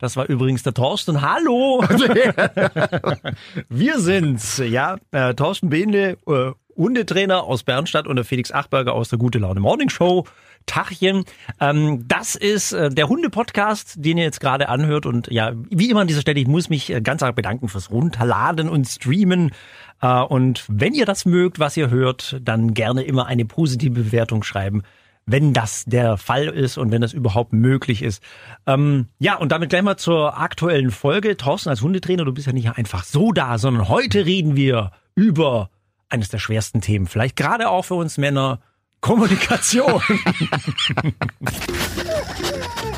Das war übrigens der Thorsten. Hallo! Wir sind's, ja. Äh, Thorsten Behnle, äh, Hundetrainer aus Bernstadt und der Felix Achberger aus der Gute Laune Morning Show. Tachchen. Ähm, das ist äh, der Hunde-Podcast, den ihr jetzt gerade anhört. Und ja, wie immer an dieser Stelle, ich muss mich äh, ganz arg bedanken fürs Runterladen und Streamen. Äh, und wenn ihr das mögt, was ihr hört, dann gerne immer eine positive Bewertung schreiben wenn das der Fall ist und wenn das überhaupt möglich ist. Ähm, ja, und damit gleich mal zur aktuellen Folge. Thorsten, als Hundetrainer, du bist ja nicht einfach so da, sondern heute reden wir über eines der schwersten Themen, vielleicht gerade auch für uns Männer, Kommunikation.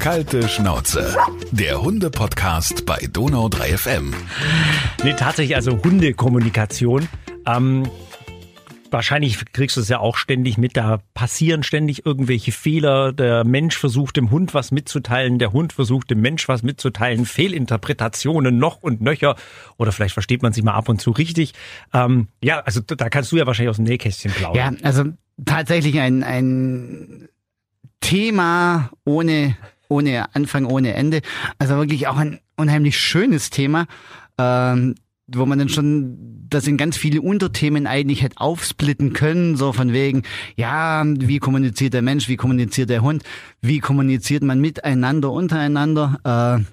Kalte Schnauze. Der Hunde-Podcast bei Donau 3 FM. Nee, tatsächlich, also Hundekommunikation. Ähm, wahrscheinlich kriegst du es ja auch ständig mit, da passieren ständig irgendwelche Fehler. Der Mensch versucht dem Hund was mitzuteilen, der Hund versucht dem Mensch was mitzuteilen, Fehlinterpretationen noch und nöcher. Oder vielleicht versteht man sich mal ab und zu richtig. Ähm, ja, also da kannst du ja wahrscheinlich aus dem Nähkästchen plaudern. Ja, also tatsächlich ein, ein Thema ohne, ohne Anfang, ohne Ende. Also wirklich auch ein unheimlich schönes Thema. Ähm, wo man dann schon das in ganz viele Unterthemen eigentlich hätte aufsplitten können, so von wegen, ja, wie kommuniziert der Mensch, wie kommuniziert der Hund, wie kommuniziert man miteinander, untereinander,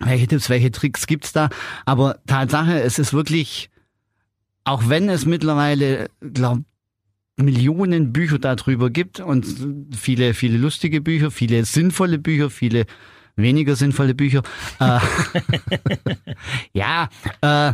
äh, welche Tipps, welche Tricks gibt's da? Aber Tatsache, es ist wirklich, auch wenn es mittlerweile, glaub, Millionen Bücher darüber gibt und viele, viele lustige Bücher, viele sinnvolle Bücher, viele weniger sinnvolle Bücher. Äh, ja, äh,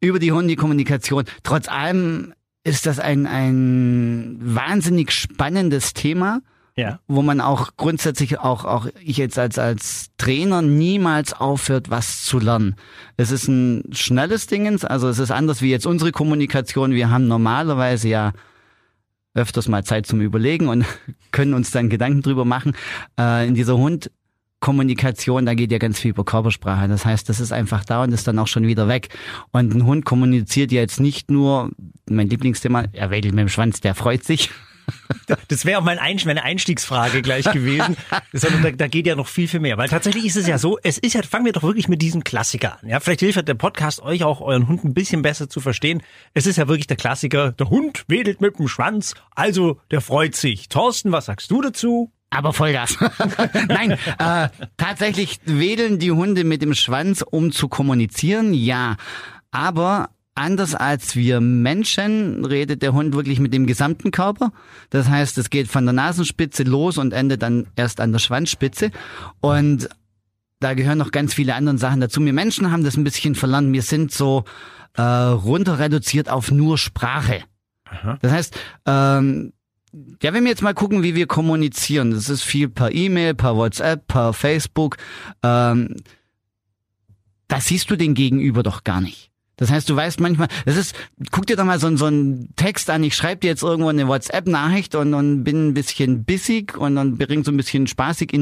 über die Hundekommunikation. Trotz allem ist das ein, ein wahnsinnig spannendes Thema. Ja. Wo man auch grundsätzlich auch, auch ich jetzt als, als Trainer niemals aufhört, was zu lernen. Es ist ein schnelles Dingens, also es ist anders wie jetzt unsere Kommunikation. Wir haben normalerweise ja öfters mal Zeit zum Überlegen und können uns dann Gedanken drüber machen. Äh, in dieser Hund Kommunikation, da geht ja ganz viel über Körpersprache. Das heißt, das ist einfach da und ist dann auch schon wieder weg. Und ein Hund kommuniziert ja jetzt nicht nur, mein Lieblingsthema, er wedelt mit dem Schwanz, der freut sich. Das wäre auch mein meine Einstiegsfrage gleich gewesen. da, da, geht ja noch viel, viel mehr. Weil tatsächlich ist es ja so, es ist ja, fangen wir doch wirklich mit diesem Klassiker an. Ja, vielleicht hilft der Podcast euch auch, euren Hund ein bisschen besser zu verstehen. Es ist ja wirklich der Klassiker, der Hund wedelt mit dem Schwanz, also der freut sich. Thorsten, was sagst du dazu? Aber Vollgas. Nein, äh, tatsächlich wedeln die Hunde mit dem Schwanz, um zu kommunizieren, ja. Aber anders als wir Menschen redet der Hund wirklich mit dem gesamten Körper. Das heißt, es geht von der Nasenspitze los und endet dann erst an der Schwanzspitze. Und da gehören noch ganz viele andere Sachen dazu. Wir Menschen haben das ein bisschen verlernt. Wir sind so äh, runter reduziert auf nur Sprache. Aha. Das heißt, ähm, ja, wenn wir jetzt mal gucken, wie wir kommunizieren, das ist viel per E-Mail, per WhatsApp, per Facebook, ähm, da siehst du den Gegenüber doch gar nicht. Das heißt, du weißt manchmal, das ist, guck dir doch mal so, so einen Text an, ich schreibe dir jetzt irgendwo eine WhatsApp-Nachricht und, und bin ein bisschen bissig und dann bring so ein bisschen spaßig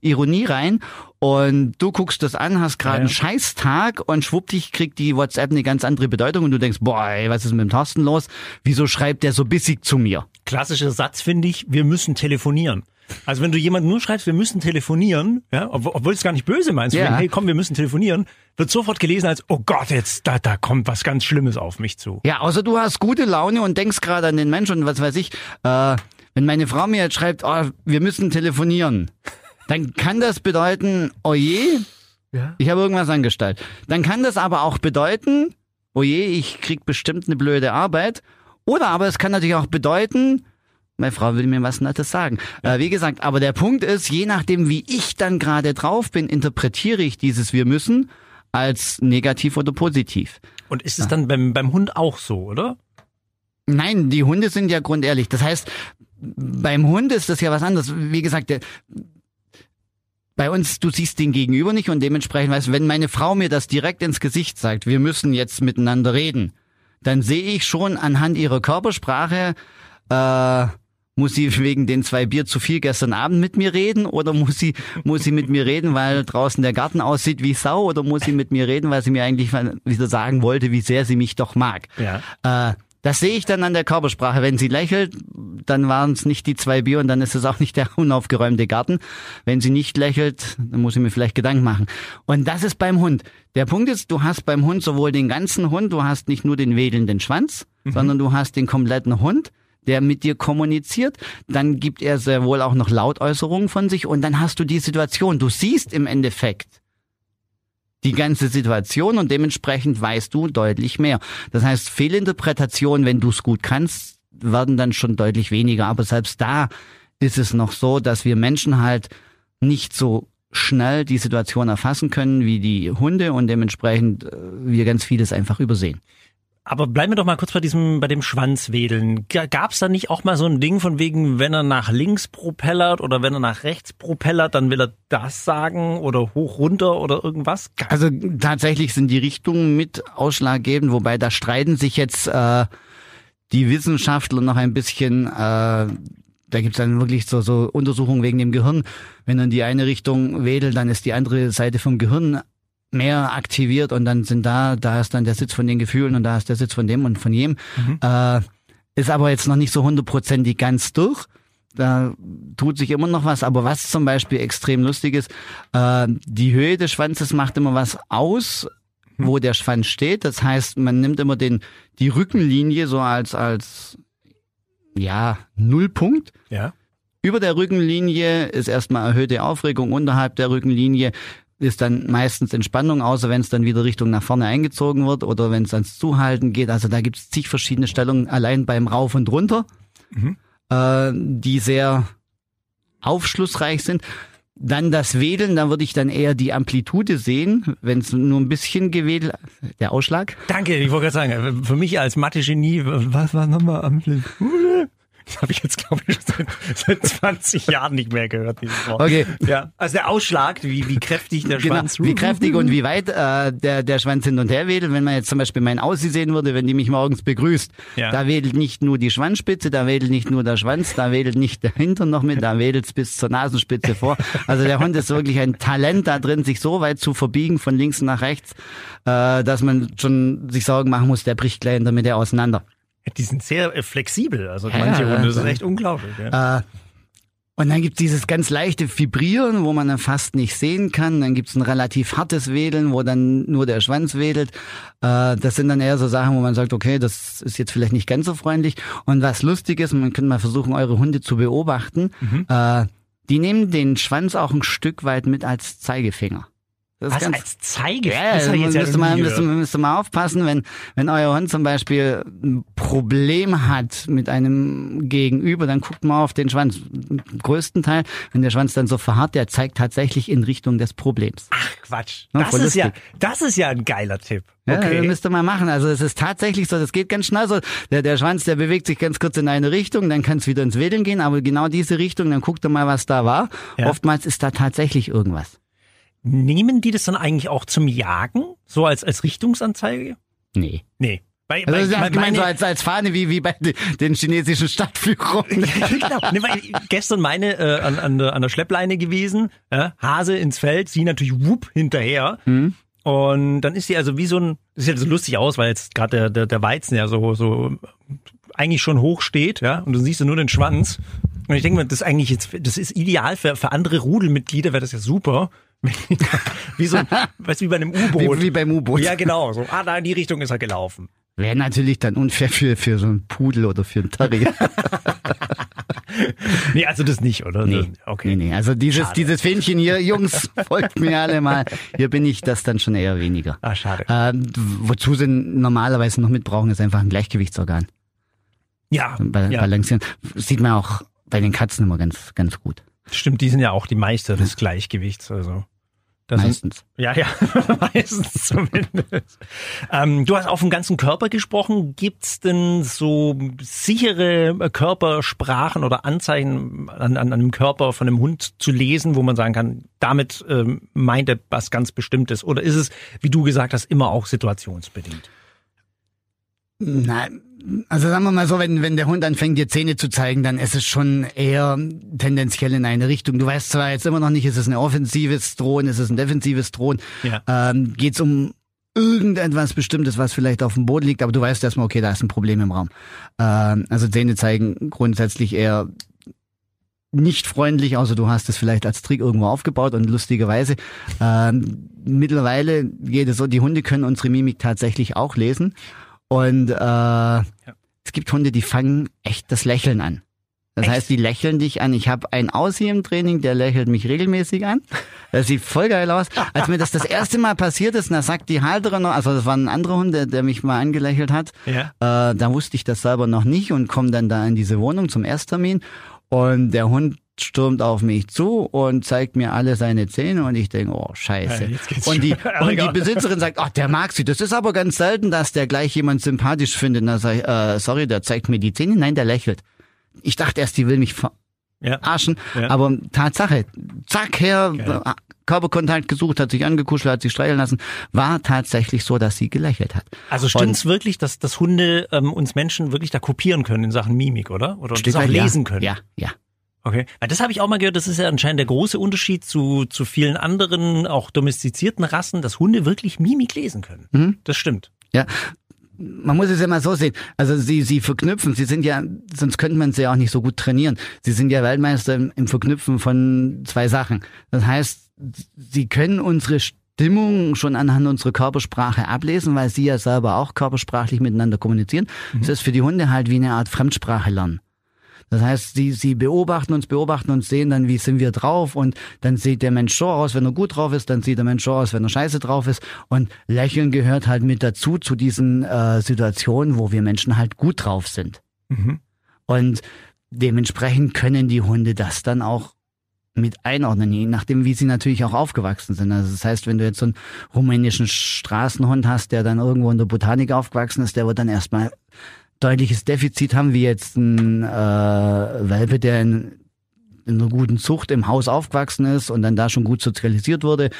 Ironie rein und du guckst das an, hast gerade ja, ja. einen Scheißtag und schwuppdich kriegt die WhatsApp eine ganz andere Bedeutung und du denkst, boah, ey, was ist mit dem Thorsten los? Wieso schreibt der so bissig zu mir? Klassischer Satz finde ich, wir müssen telefonieren. Also wenn du jemand nur schreibst, wir müssen telefonieren, ja, obwohl du es gar nicht böse meinst, ja. wenn, hey komm, wir müssen telefonieren, wird sofort gelesen als, oh Gott, jetzt, da, da kommt was ganz Schlimmes auf mich zu. Ja, außer du hast gute Laune und denkst gerade an den Menschen und was weiß ich, äh, wenn meine Frau mir jetzt schreibt, oh, wir müssen telefonieren, dann kann das bedeuten, oh je, ja. ich habe irgendwas angestellt. Dann kann das aber auch bedeuten, oh je, ich krieg bestimmt eine blöde Arbeit. Oder aber es kann natürlich auch bedeuten, meine Frau will mir was Nettes sagen. Äh, wie gesagt, aber der Punkt ist, je nachdem, wie ich dann gerade drauf bin, interpretiere ich dieses Wir müssen als negativ oder positiv. Und ist es dann beim, beim Hund auch so, oder? Nein, die Hunde sind ja grundehrlich. Das heißt, beim Hund ist das ja was anderes. Wie gesagt, der, bei uns, du siehst den Gegenüber nicht und dementsprechend weißt, wenn meine Frau mir das direkt ins Gesicht sagt, wir müssen jetzt miteinander reden, dann sehe ich schon anhand ihrer Körpersprache, äh, muss sie wegen den zwei Bier zu viel gestern Abend mit mir reden oder muss sie, muss sie mit mir reden, weil draußen der Garten aussieht wie Sau oder muss sie mit mir reden, weil sie mir eigentlich wieder sagen wollte, wie sehr sie mich doch mag? Ja. Äh, Das sehe ich dann an der Körpersprache. Wenn sie lächelt, dann waren es nicht die zwei Bier und dann ist es auch nicht der unaufgeräumte Garten. Wenn sie nicht lächelt, dann muss ich mir vielleicht Gedanken machen. Und das ist beim Hund. Der Punkt ist, du hast beim Hund sowohl den ganzen Hund, du hast nicht nur den wedelnden Schwanz, mhm. sondern du hast den kompletten Hund der mit dir kommuniziert. Dann gibt er sehr wohl auch noch Lautäußerungen von sich und dann hast du die Situation. Du siehst im Endeffekt die ganze Situation und dementsprechend weißt du deutlich mehr. Das heißt, Fehlinterpretationen, wenn du es gut kannst, werden dann schon deutlich weniger. Aber selbst da ist es noch so, dass wir Menschen halt nicht so schnell die Situation erfassen können wie die Hunde und dementsprechend äh, wir ganz vieles einfach übersehen. Aber bleiben wir doch mal kurz bei diesem, bei dem Schwanzwedeln. Gab es da nicht auch mal so ein Ding von wegen, wenn er nach links propellert oder wenn er nach rechts propellert, dann will er das sagen oder hoch runter oder irgendwas? Also tatsächlich sind die Richtungen mit ausschlaggebend, wobei da streiten sich jetzt äh, die Wissenschaftler noch ein bisschen. Äh, da gibt's dann wirklich so, so Untersuchungen wegen dem Gehirn. Wenn in die eine Richtung wedelt, dann ist die andere Seite vom Gehirn mehr aktiviert und dann sind da, da ist dann der Sitz von den Gefühlen und da ist der Sitz von dem und von jedem. Mhm. Äh, ist aber jetzt noch nicht so hundertprozentig ganz durch. Da tut sich immer noch was, aber was zum Beispiel extrem lustig ist, äh, die Höhe des Schwanzes macht immer was aus, mhm. wo der Schwanz steht. Das heißt, man nimmt immer den, die Rückenlinie so als, als, ja, Nullpunkt. Ja. Über der Rückenlinie ist erstmal erhöhte Aufregung, unterhalb der Rückenlinie ist dann meistens Entspannung, außer wenn es dann wieder Richtung nach vorne eingezogen wird oder wenn es ans Zuhalten geht. Also da gibt es zig verschiedene Stellungen allein beim Rauf und Runter, mhm. äh, die sehr aufschlussreich sind. Dann das Wedeln, da würde ich dann eher die Amplitude sehen, wenn es nur ein bisschen gewedelt, der Ausschlag. Danke, ich wollte gerade sagen, für mich als Mathe-Genie, was war nochmal Amplitude? Das habe ich jetzt, glaube ich, seit, seit 20 Jahren nicht mehr gehört, dieses Wort. Okay. Ja. Also der Ausschlag, wie, wie kräftig der genau, Schwanz. Wie kräftig und wie weit äh, der, der Schwanz hin und her wedelt. Wenn man jetzt zum Beispiel mein Aussie sehen würde, wenn die mich morgens begrüßt, ja. da wedelt nicht nur die Schwanzspitze, da wedelt nicht nur der Schwanz, da wedelt nicht der Hintern noch mit, da wedelt bis zur Nasenspitze vor. Also der Hund ist wirklich ein Talent da drin, sich so weit zu verbiegen von links nach rechts, äh, dass man schon sich Sorgen machen muss, der bricht gleich in der Mitte auseinander. Die sind sehr äh, flexibel, also ja, manche Hunde, das ist echt unglaublich. Ja. Äh, und dann gibt's dieses ganz leichte Vibrieren, wo man dann fast nicht sehen kann. Dann gibt's ein relativ hartes Wedeln, wo dann nur der Schwanz wedelt. Äh, das sind dann eher so Sachen, wo man sagt, okay, das ist jetzt vielleicht nicht ganz so freundlich. Und was lustig ist, man könnte mal versuchen, eure Hunde zu beobachten. Mhm. Äh, die nehmen den Schwanz auch ein Stück weit mit als Zeigefinger. Das Was als Zeige? Ja, das müsste, ja man, müsste, müsste mal aufpassen, wenn, wenn euer Hund zum Beispiel ein Problem hat mit einem Gegenüber, dann guckt mal auf den Schwanz. Im größten Teil, wenn der Schwanz dann so verharrt, der zeigt tatsächlich in Richtung des Problems. Ach Quatsch. Ja, das ist ja, das ist ja ein geiler Tipp. Ja, okay. müsste man machen. Also es ist tatsächlich so, das geht ganz schnell so. Der, der Schwanz, der bewegt sich ganz kurz in eine Richtung, dann kann es wieder ins Wedeln gehen, aber genau diese Richtung, dann guckt er mal, was da war. Ja. Oftmals ist da tatsächlich irgendwas. Nehmen die das dann eigentlich auch zum Jagen? So als, als Richtungsanzeige? Nee. Nee. Weil, also, weil, das meine, so als, als Fahne wie, wie bei den chinesischen Stadtführungen. genau. Nee, weil gestern meine äh, an, an, der, an der Schleppleine gewesen, äh, Hase ins Feld, sie natürlich wupp hinterher. Mhm. Und dann ist sie also wie so ein, das sieht ja so lustig aus, weil jetzt gerade der, der, der Weizen ja so, so eigentlich schon hoch steht, ja, und du siehst ja nur den Schwanz. Und ich denke mir, das ist eigentlich jetzt, das ist ideal für, für andere Rudelmitglieder, wäre das ja super, wie so, weißt du, wie bei einem U-Boot. Wie, wie, beim U-Boot. Ja, genau. So, ah, da in die Richtung ist er gelaufen. Wäre natürlich dann unfair für, für so einen Pudel oder für einen Terrier. nee, also das nicht, oder? Nee, okay. nee, nee. Also dieses, schade. dieses Fähnchen hier, Jungs, folgt mir alle mal. Hier bin ich das dann schon eher weniger. Ah, schade. Ähm, wozu sie normalerweise noch mitbrauchen, ist einfach ein Gleichgewichtsorgan. Ja, Ba ja. Balancieren. Sieht man auch bei den Katzen immer ganz, ganz gut. Stimmt, die sind ja auch die Meister des Gleichgewichts, also. Das meistens. Ist, ja, ja, meistens zumindest. Ähm, du hast auf dem ganzen Körper gesprochen. Gibt's denn so sichere Körpersprachen oder Anzeichen an, an einem Körper von einem Hund zu lesen, wo man sagen kann, damit ähm, meint er was ganz Bestimmtes? Oder ist es, wie du gesagt hast, immer auch situationsbedingt? Nein, also sagen wir mal so, wenn, wenn der Hund anfängt, dir Zähne zu zeigen, dann ist es schon eher tendenziell in eine Richtung. Du weißt zwar jetzt immer noch nicht, ist es ein offensives Drohen, ist es ein defensives Drohen. Ja. Ähm, Geht es um irgendetwas Bestimmtes, was vielleicht auf dem Boden liegt, aber du weißt erstmal, okay, da ist ein Problem im Raum. Ähm, also Zähne zeigen grundsätzlich eher nicht freundlich, außer du hast es vielleicht als Trick irgendwo aufgebaut und lustigerweise ähm, mittlerweile geht es so, die Hunde können unsere Mimik tatsächlich auch lesen und äh, ja. es gibt Hunde, die fangen echt das Lächeln an. Das Echt? heißt, die lächeln dich an. Ich habe einen Aussie im Training, der lächelt mich regelmäßig an. Das sieht voll geil aus. Als mir das das erste Mal passiert ist, da sagt die Halterin noch, also das war ein anderer Hund, der, der mich mal angelächelt hat. Ja. Äh, da wusste ich das selber noch nicht und komme dann da in diese Wohnung zum Ersttermin. Und der Hund stürmt auf mich zu und zeigt mir alle seine Zähne und ich denke, oh scheiße. Ja, und, die, und die Besitzerin sagt, ach, der mag sie. Das ist aber ganz selten, dass der gleich jemand sympathisch findet. Und dann sage ich, äh, sorry, der zeigt mir die Zähne. Nein, der lächelt. Ich dachte erst, die will mich verarschen. Ja. Ja. Aber Tatsache, zack, her, Geil. Körperkontakt gesucht, hat sich angekuschelt, hat sich streicheln lassen, war tatsächlich so, dass sie gelächelt hat. Also stimmt's wirklich, dass, dass Hunde ähm, uns Menschen wirklich da kopieren können in Sachen Mimik, oder? Oder das auch lesen können? Ja, ja. Okay, weil das habe ich auch mal gehört, das ist ja anscheinend der große Unterschied zu, zu vielen anderen, auch domestizierten Rassen, dass Hunde wirklich Mimik lesen können. Mhm. Das stimmt. Ja, man muss es ja mal so sehen. Also sie, sie verknüpfen, sie sind ja, sonst könnte man sie ja auch nicht so gut trainieren. Sie sind ja Weltmeister im, im Verknüpfen von zwei Sachen. Das heißt, sie können unsere Stimmung schon anhand unserer Körpersprache ablesen, weil sie ja selber auch körpersprachlich miteinander kommunizieren. Mhm. Das ist für die Hunde halt wie eine Art Fremdsprache lernen. Das heißt, sie, sie beobachten uns, beobachten uns, sehen dann, wie sind wir drauf und dann sieht der Mensch so aus, wenn er gut drauf ist, dann sieht der Mensch so aus, wenn er scheiße drauf ist und Lächeln gehört halt mit dazu zu diesen äh, Situationen, wo wir Menschen halt gut drauf sind. Mhm. Und dementsprechend können die Hunde das dann auch mit einordnen, je nachdem, wie sie natürlich auch aufgewachsen sind. Also das heißt, wenn du jetzt so einen rumänischen Straßenhund hast, der dann irgendwo in der Botanik aufgewachsen ist, der wird dann erstmal deutliches Defizit haben, wie jetzt ein äh, Welpe, der in, in einer guten Zucht im Haus aufgewachsen ist und dann da schon gut sozialisiert wurde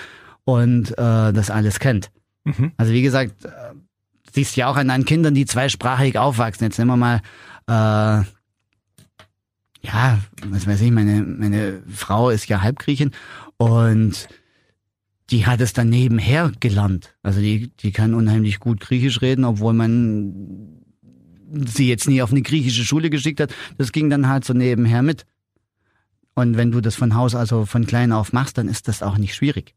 und äh, das alles kennt. Mhm. Also wie gesagt, äh, siehst ja auch an, an Kindern, die zweisprachig aufwachsen. Jetzt nehmen wir mal, äh, ja, was weiß ich, meine, meine Frau ist ja Halbgriechin und die hat es dann nebenher gelernt. Also die, die kann unheimlich gut Griechisch reden, obwohl man sie jetzt nie auf eine griechische Schule geschickt hat. Das ging dann halt so nebenher mit. Und wenn du das von Haus, also von klein auf machst, dann ist das auch nicht schwierig.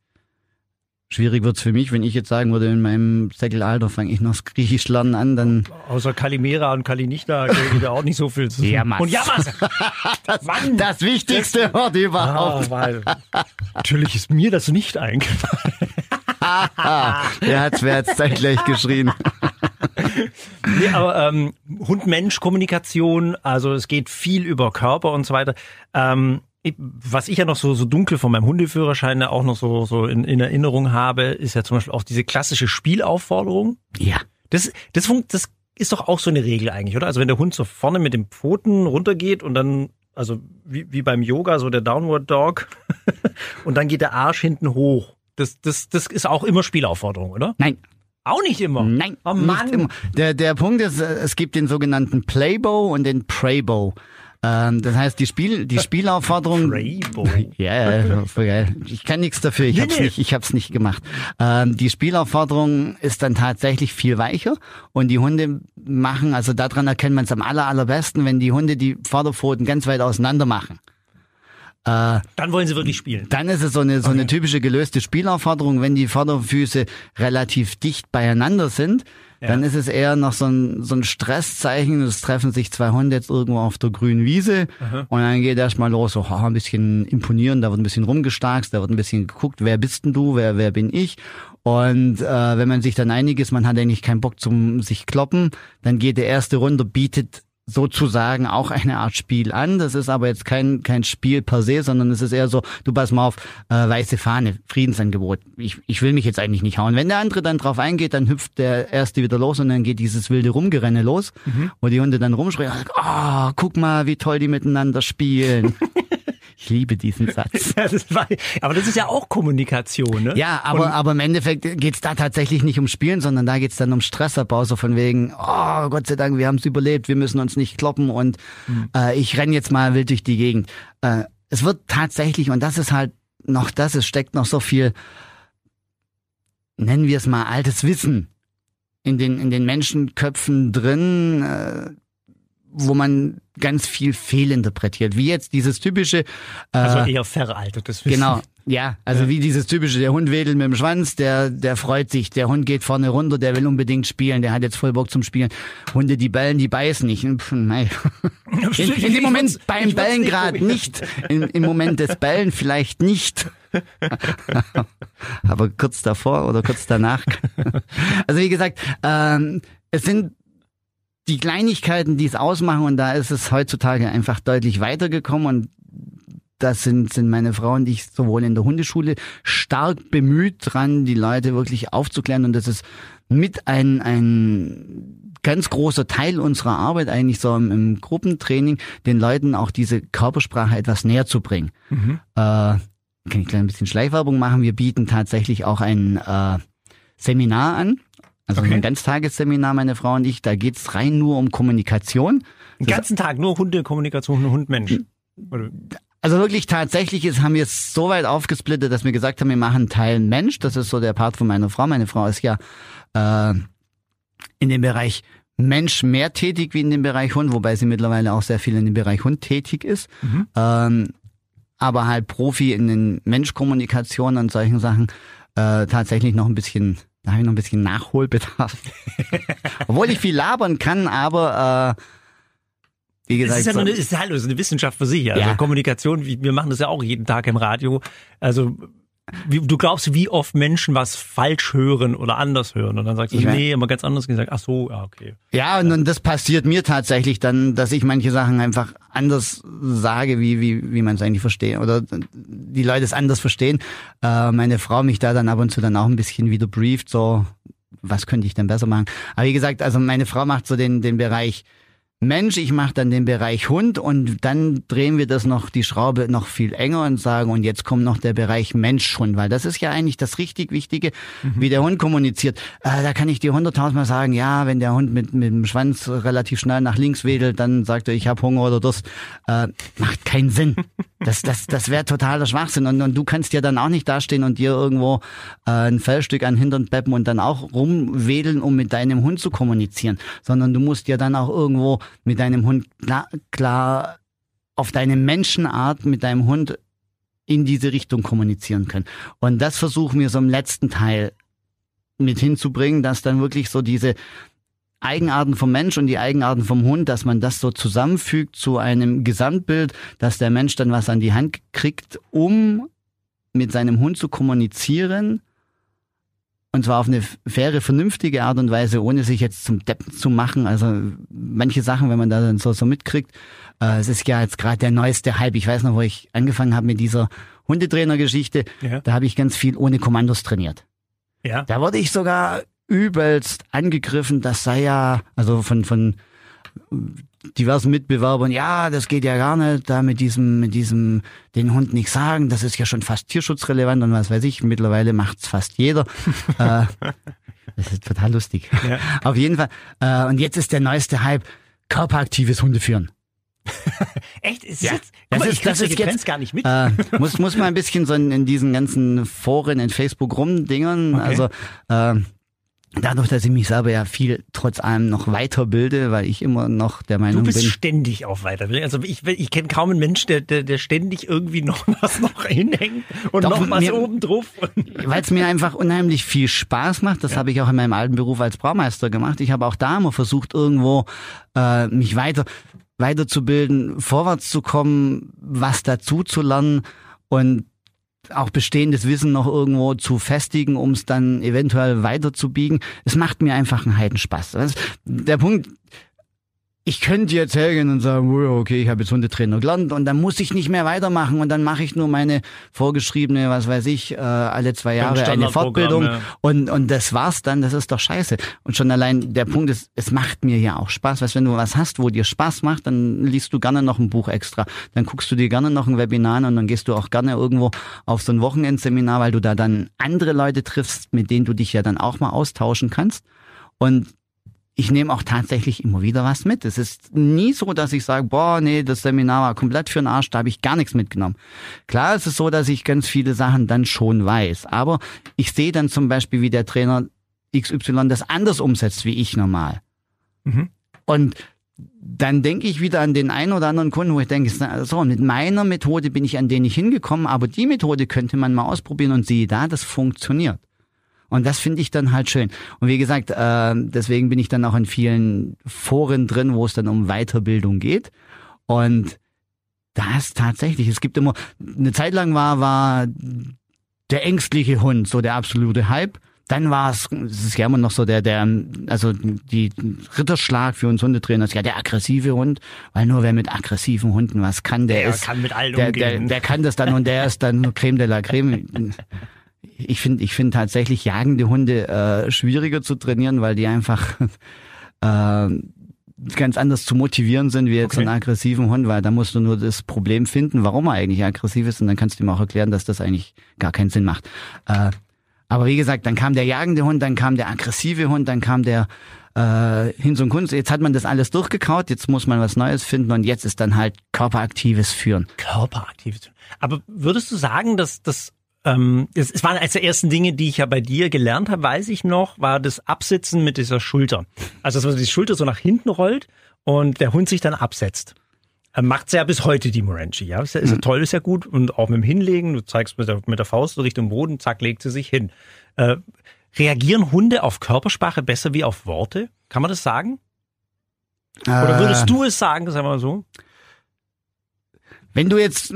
Schwierig wird's für mich, wenn ich jetzt sagen würde, in meinem Säckelalter fange ich noch das Griechisch lernen an, dann... Außer Kalimera und Kalinichta geht da auch nicht so viel zu tun. Jamas. Und Jamas! das, Mann, das wichtigste Wort überhaupt. Ah, weil, natürlich ist mir das nicht eingefallen. Wer hat's, wer hat's zeitgleich geschrien? nee, aber ähm, Hund-Mensch-Kommunikation, also es geht viel über Körper und so weiter. Ähm, was ich ja noch so, so dunkel von meinem Hundeführerschein auch noch so, so in, in Erinnerung habe, ist ja zum Beispiel auch diese klassische Spielaufforderung. Ja. Das, das, das ist doch auch so eine Regel eigentlich, oder? Also wenn der Hund so vorne mit den Pfoten runtergeht und dann, also wie, wie beim Yoga, so der Downward Dog, und dann geht der Arsch hinten hoch. Das, das, das ist auch immer Spielaufforderung, oder? Nein, auch nicht immer. Nein, oh Mann. Immer. Der, der Punkt ist, es gibt den sogenannten Playbow und den Praybow. Ähm, das heißt, die Spiel, die Spielaufforderung. Praybow. Ja, yeah, voll geil. Ich kann nichts dafür. Ich nee, hab's nee. nicht, ich hab's nicht gemacht. Ähm, die Spielaufforderung ist dann tatsächlich viel weicher und die Hunde machen, also daran erkennt man es am aller, allerbesten, wenn die Hunde die Vorderpfoten ganz weit auseinander machen. Äh, dann wollen sie wirklich spielen. Dann ist es so eine, so okay. eine typische gelöste Spielaufforderung. Wenn die Vorderfüße relativ dicht beieinander sind, ja. dann ist es eher noch so ein, so ein Stresszeichen. Es treffen sich zwei Hunde jetzt irgendwo auf der grünen Wiese Aha. und dann geht erstmal los, so oh, ein bisschen imponieren, da wird ein bisschen rumgestarkst, da wird ein bisschen geguckt, wer bist denn du, wer, wer bin ich? Und äh, wenn man sich dann einig ist, man hat eigentlich keinen Bock zum sich kloppen, dann geht der erste runter, bietet sozusagen auch eine Art Spiel an. Das ist aber jetzt kein, kein Spiel per se, sondern es ist eher so, du pass mal auf, äh, weiße Fahne, Friedensangebot. Ich, ich will mich jetzt eigentlich nicht hauen. Wenn der andere dann drauf eingeht, dann hüpft der erste wieder los und dann geht dieses wilde Rumgerenne los, mhm. wo die Hunde dann rumschreien, oh, guck mal, wie toll die miteinander spielen. Ich liebe diesen Satz. das war, aber das ist ja auch Kommunikation, ne? Ja, aber, aber im Endeffekt geht's da tatsächlich nicht um Spielen, sondern da geht's dann um Stressabbau, so von wegen, oh Gott sei Dank, wir haben's überlebt, wir müssen uns nicht kloppen und mhm. äh, ich renn jetzt mal wild durch die Gegend. Äh, es wird tatsächlich, und das ist halt noch das, es steckt noch so viel nennen wir es mal, altes Wissen in den, in den Menschenköpfen drin, äh, wo man ganz viel fehlinterpretiert. Wie jetzt dieses typische. Äh, Also eher veraltetes Wissen. Genau, ja. Also wie dieses typische, der Hund wedelt mit dem Schwanz, der, der freut sich, der Hund geht vorne runter, der will unbedingt spielen, der hat jetzt voll Bock zum Spielen. Hunde, die bellen, die beißen nicht. Pff, nein. In, in dem Moment beim Bellen nicht gerade nicht. In, Im Moment des Bellen vielleicht nicht. Aber kurz davor oder kurz danach. Also wie gesagt, ähm, es sind die Kleinigkeiten, die es ausmachen und da ist es heutzutage einfach deutlich weitergekommen und das sind, sind meine Frauen, die ich sowohl in der Hundeschule stark bemüht dran, die Leute wirklich aufzuklären und das ist mit ein, ein ganz großer Teil unserer Arbeit eigentlich so im, im Gruppentraining, den Leuten auch diese Körpersprache etwas näher zu bringen. Mhm. Äh, kann ich gleich ein bisschen Schleichwerbung machen. Wir bieten tatsächlich auch ein äh, Seminar an. Also Okay. ein Ganztagesseminar, meine Frau und ich. Da geht's rein nur um Kommunikation. Den ganzen Tag nur Hundekommunikation, Hund-Mensch. Also wirklich tatsächlich ist, haben wir es so weit aufgesplittet, dass wir gesagt haben, wir machen Teil Mensch. Das ist so der Part von meiner Frau. Meine Frau ist ja äh, in dem Bereich Mensch mehr tätig wie in dem Bereich Hund, wobei sie mittlerweile auch sehr viel in dem Bereich Hund tätig ist. Mhm. Ähm, aber halt Profi in den Menschkommunikation und solchen Sachen äh, tatsächlich noch ein bisschen, da habe ich noch ein bisschen Nachholbedarf. Obwohl ich viel labern kann, aber äh, wie gesagt, ist ja eine, ist halt so eine Wissenschaft für sich. Also Ja. Kommunikation, wir machen das ja auch jeden Tag im Radio. Also du glaubst, wie oft Menschen was falsch hören oder anders hören und dann sagst du, Ich mein- nee, immer ganz anders gesagt. Ach so, ja, okay. Ja, und, und das passiert mir tatsächlich dann, dass ich manche Sachen einfach anders sage, wie, wie, wie man es eigentlich versteht. Oder die Leute es anders verstehen. Äh, meine Frau mich da dann ab und zu dann auch ein bisschen wieder brieft, so, was könnte ich denn besser machen? Aber wie gesagt, also meine Frau macht so den, den Bereich Mensch, ich mache dann den Bereich Hund und dann drehen wir das noch, die Schraube noch viel enger und sagen, und jetzt kommt noch der Bereich Mensch-Hund, weil das ist ja eigentlich das richtig Wichtige, wie der Hund kommuniziert. Äh, da kann ich dir hunderttausendmal sagen, ja, wenn der Hund mit, mit dem Schwanz relativ schnell nach links wedelt, dann sagt er, ich habe Hunger oder Durst. Äh, macht keinen Sinn. Das, das, das wäre totaler Schwachsinn. Und, und du kannst ja dann auch nicht dastehen und dir irgendwo äh, ein Fellstück an Hintern beppen und dann auch rumwedeln, um mit deinem Hund zu kommunizieren. Sondern du musst ja dann auch irgendwo mit deinem Hund klar, klar auf deine Menschenart mit deinem Hund in diese Richtung kommunizieren können. Und das versuchen wir so im letzten Teil mit hinzubringen, dass dann wirklich so diese Eigenarten vom Mensch und die Eigenarten vom Hund, dass man das so zusammenfügt zu einem Gesamtbild, dass der Mensch dann was an die Hand kriegt, um mit seinem Hund zu kommunizieren. Und zwar auf eine faire, vernünftige Art und Weise, ohne sich jetzt zum Deppen zu machen. Also manche Sachen, wenn man da dann so, so mitkriegt, äh, es ist ja jetzt gerade der neueste Hype. Ich weiß noch, wo ich angefangen habe mit dieser Hundetrainer-Geschichte, Ja. da habe ich ganz viel ohne Kommandos trainiert. Ja. Da wurde ich sogar übelst angegriffen, das sei ja, also von, von diversen Mitbewerbern, ja, das geht ja gar nicht, da mit diesem, mit diesem, den Hund nicht sagen, das ist ja schon fast tierschutzrelevant und was weiß ich, mittlerweile macht's fast jeder. äh, das ist total lustig. Ja. Auf jeden Fall. Äh, und jetzt ist der neueste Hype, körperaktives Hundeführen. Echt? Ist Ja. jetzt, Das mal, ist- das ist jetzt- gar nicht mit. Äh, muss, muss man ein bisschen so in, in diesen ganzen Foren in Facebook rumdingern. Okay. Also äh, dadurch, dass ich mich selber ja viel trotz allem noch weiterbilde, weil ich immer noch der Du Meinung bist bin. ständig auf Weiterbildung. Also ich, ich kenne kaum einen Menschen, der, der, der ständig irgendwie noch was noch hinhängt und Doch, noch was mir- oben drauf. Weil es mir einfach unheimlich viel Spaß macht. Das habe ich auch in meinem alten Beruf als Braumeister gemacht. Ich habe auch da immer versucht, irgendwo äh, mich weiter weiterzubilden, vorwärts zu kommen, was dazu zu lernen und auch bestehendes Wissen noch irgendwo zu festigen, um es dann eventuell weiterzubiegen. Es macht mir einfach einen Heidenspaß. Der Punkt, ich könnte jetzt hergehen und sagen, okay, ich habe jetzt Hundetrainer gelernt und dann muss ich nicht mehr weitermachen und dann mache ich nur meine vorgeschriebene, was weiß ich, äh, alle zwei Jahre eine Fortbildung ja. und, und das war's dann, das ist doch scheiße. Und schon allein der Punkt ist, es macht mir ja auch Spaß. Weißt, wenn du was hast, wo dir Spaß macht, dann liest du gerne noch ein Buch extra. Dann guckst du dir gerne noch ein Webinar an und dann gehst du auch gerne irgendwo auf so ein Wochenendseminar, weil du da dann andere Leute triffst, mit denen du dich ja dann auch mal austauschen kannst. Und ich nehme auch tatsächlich immer wieder was mit. Es ist nie so, dass ich sage, boah, nee, das Seminar war komplett für den Arsch, da habe ich gar nichts mitgenommen. Klar ist es so, dass ich ganz viele Sachen dann schon weiß, aber ich sehe dann zum Beispiel, wie der Trainer XY das anders umsetzt wie ich normal. Mhm. Und dann denke ich wieder an den einen oder anderen Kunden, wo ich denke, so, mit meiner Methode bin ich an den nicht hingekommen, aber die Methode könnte man mal ausprobieren und siehe da, das funktioniert. Und das finde ich dann halt schön. Und wie gesagt, äh, deswegen bin ich dann auch in vielen Foren drin, wo es dann um Weiterbildung geht. Und da ist tatsächlich, es gibt immer, eine Zeit lang war, war der ängstliche Hund so der absolute Hype. Dann war es, es ist ja immer noch so der, der, also die Ritterschlag für uns Hundetrainer ist ja der aggressive Hund, weil nur wer mit aggressiven Hunden was kann, der, Der ist, kann mit allen der, der, der kann das dann und der ist dann Creme de la Creme. Ich finde, ich finde tatsächlich jagende Hunde äh, schwieriger zu trainieren, weil die einfach äh, ganz anders zu motivieren sind wie jetzt Okay. einen aggressiven Hund, weil da musst du nur das Problem finden, warum er eigentlich aggressiv ist und dann kannst du ihm auch erklären, dass das eigentlich gar keinen Sinn macht. Äh, aber wie gesagt, dann kam der jagende Hund, dann kam der aggressive Hund, dann kam der äh, Hinz und Kunst. Jetzt hat man das alles durchgekaut, jetzt muss man was Neues finden und jetzt ist dann halt körperaktives Führen. Körperaktiv. Aber würdest du sagen, dass das ähm, es, es waren eines der ersten Dinge, die ich ja bei dir gelernt habe, weiß ich noch, war das Absitzen mit dieser Schulter. Also dass man die Schulter so nach hinten rollt und der Hund sich dann absetzt. Äh, Macht's ja bis heute die Moranchi, ja. Ist ja, ist ja toll, ist ja gut. Und auch mit dem Hinlegen, du zeigst mit der, mit der Faust so Richtung Boden, zack, legt sie sich hin. Äh, reagieren Hunde auf Körpersprache besser wie auf Worte? Kann man das sagen? Oder würdest du es sagen, sagen wir mal so? Wenn du jetzt,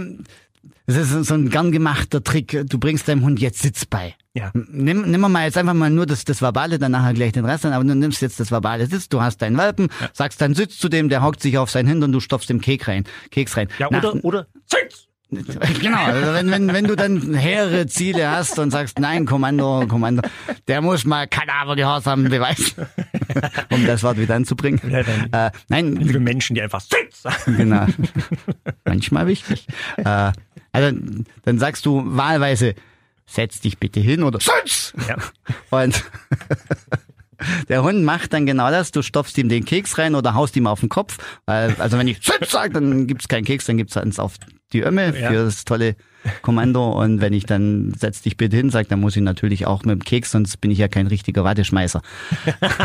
das ist so ein gern gemachter Trick, du bringst deinem Hund jetzt Sitz bei. Ja. Nimm, nimm mal jetzt einfach mal nur das, das Verbale, dann nachher gleich den Rest an, aber du nimmst jetzt das Verbale Sitz, du hast deinen Welpen, sagst dann Sitz zu dem, der hockt sich auf sein Hintern, du stopfst dem Keks rein, Keks rein. Ja, Nach- oder, oder, Sitz! Genau, also wenn, wenn, wenn du dann hehre Ziele hast und sagst, nein, Kommando, Kommando, der muss mal Kadavergehorsam beweisen, um das Wort wieder anzubringen. Äh, nein, Liebe Menschen, die einfach Sitz sagen. Genau. Manchmal wichtig. Äh, also dann sagst du wahlweise, setz dich bitte hin oder Sitz! Ja. Und der Hund macht dann genau das, du stopfst ihm den Keks rein oder haust ihm auf den Kopf. Weil, also wenn ich Sitz sage, dann gibt's keinen Keks, dann gibt's eins auf die Ömme Ja. für das tolle Kommando. Und wenn ich dann setz dich bitte hin sage, dann muss ich natürlich auch mit dem Keks, sonst bin ich ja kein richtiger Watteschmeißer.